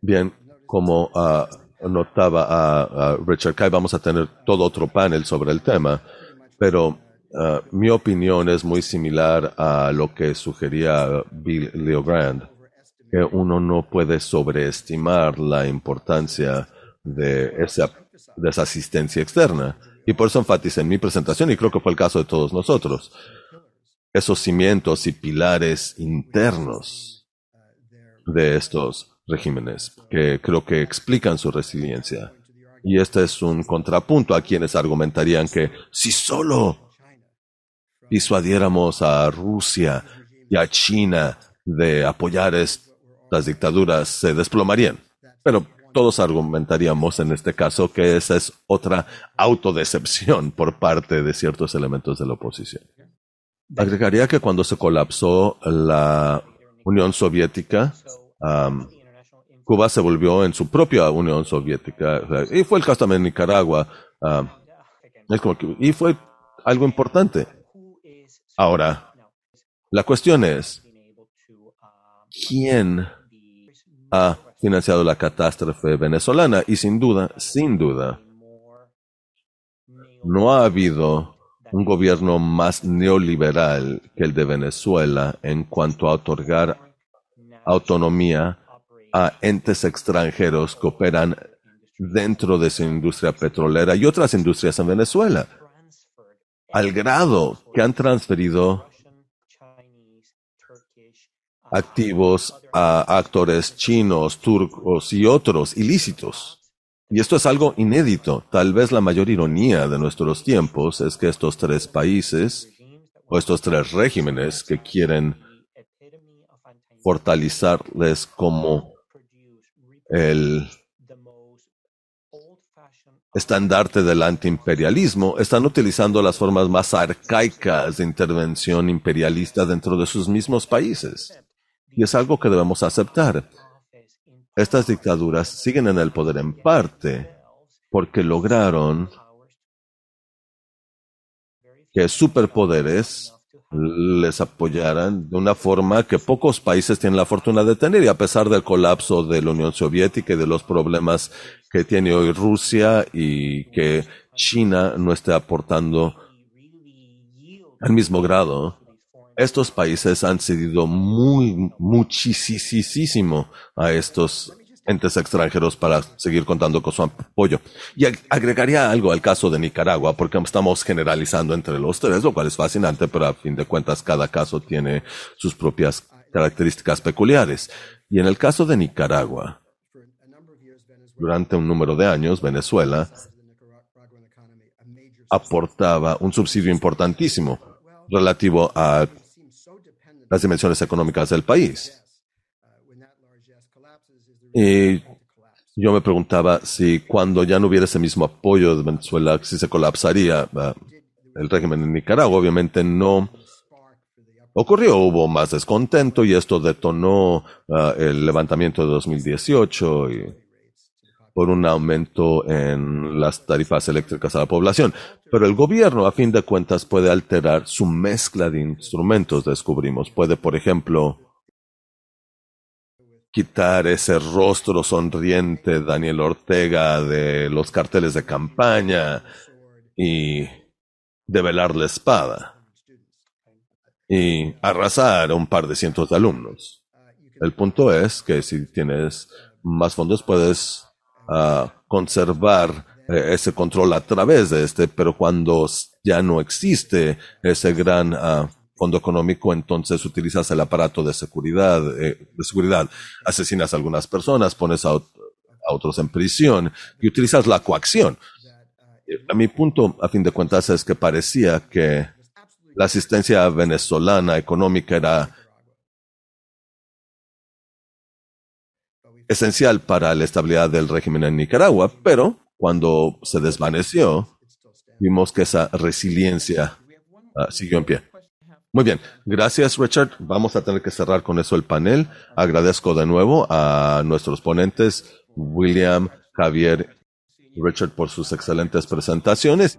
Bien, como uh, notaba a Richard Kai, vamos a tener todo otro panel sobre el tema, pero mi opinión es muy similar a lo que sugería Bill Leogrand, que uno no puede sobreestimar la importancia de esa, de esa asistencia externa. Y por eso enfaticé en mi presentación, y creo que fue el caso de todos nosotros, esos cimientos y pilares internos de estos regímenes, que creo que explican su resiliencia. Y este es un contrapunto a quienes argumentarían que si solo disuadiéramos a Rusia y a China de apoyar estas dictaduras, se desplomarían. Pero todos argumentaríamos en este caso que esa es otra autodecepción por parte de ciertos elementos de la oposición. Agregaría que cuando se colapsó la Unión Soviética, Cuba se volvió en su propia Unión Soviética. y fue el caso también en Nicaragua. y fue algo importante. Ahora, la cuestión es, ¿quién ha financiado la catástrofe venezolana? Y sin duda, sin duda, no ha habido un gobierno más neoliberal que el de Venezuela en cuanto a otorgar autonomía a entes extranjeros que operan dentro de su industria petrolera y otras industrias en Venezuela, al grado que han transferido activos a actores chinos, turcos y otros ilícitos. Y esto es algo inédito. Tal vez la mayor ironía de nuestros tiempos es que estos tres países, o estos tres regímenes que quieren fortalecerles como el estandarte del antiimperialismo, están utilizando las formas más arcaicas de intervención imperialista dentro de sus mismos países. Y es algo que debemos aceptar. Estas dictaduras siguen en el poder en parte porque lograron que superpoderes les apoyaran de una forma que pocos países tienen la fortuna de tener y a pesar del colapso de la Unión Soviética y de los problemas que tiene hoy Rusia y que China no esté aportando al mismo grado, estos países han cedido muy, muchísimo a estos entes extranjeros para seguir contando con su apoyo. Y agregaría algo al caso de Nicaragua, porque estamos generalizando entre los tres, lo cual es fascinante, pero a fin de cuentas cada caso tiene sus propias características peculiares. Y en el caso de Nicaragua, durante un número de años, Venezuela aportaba un subsidio importantísimo relativo a las dimensiones económicas del país. Y yo me preguntaba si cuando ya no hubiera ese mismo apoyo de Venezuela, si se colapsaría ah, el régimen en Nicaragua. Obviamente no ocurrió, hubo más descontento y esto detonó ah, el levantamiento de 2018 y por un aumento en las tarifas eléctricas a la población. Pero el gobierno, a fin de cuentas, puede alterar su mezcla de instrumentos, descubrimos. Puede, por ejemplo, quitar ese rostro sonriente Daniel Ortega de los carteles de campaña y develar la espada y arrasar a un par de cientos de alumnos. El punto es que si tienes más fondos puedes conservar eh, ese control a través de este, pero cuando ya no existe ese gran ah, fondo económico, entonces utilizas el aparato de seguridad, eh, de seguridad, asesinas a algunas personas, pones a, a, otros en prisión y utilizas la coacción. A mi punto, a fin de cuentas, es que parecía que la asistencia venezolana económica era esencial para la estabilidad del régimen en Nicaragua, pero cuando se desvaneció, vimos que esa resiliencia uh, siguió en pie. Muy bien, gracias Richard. Vamos a tener que cerrar con eso el panel. Agradezco de nuevo a nuestros ponentes, William, Javier Richard, por sus excelentes presentaciones.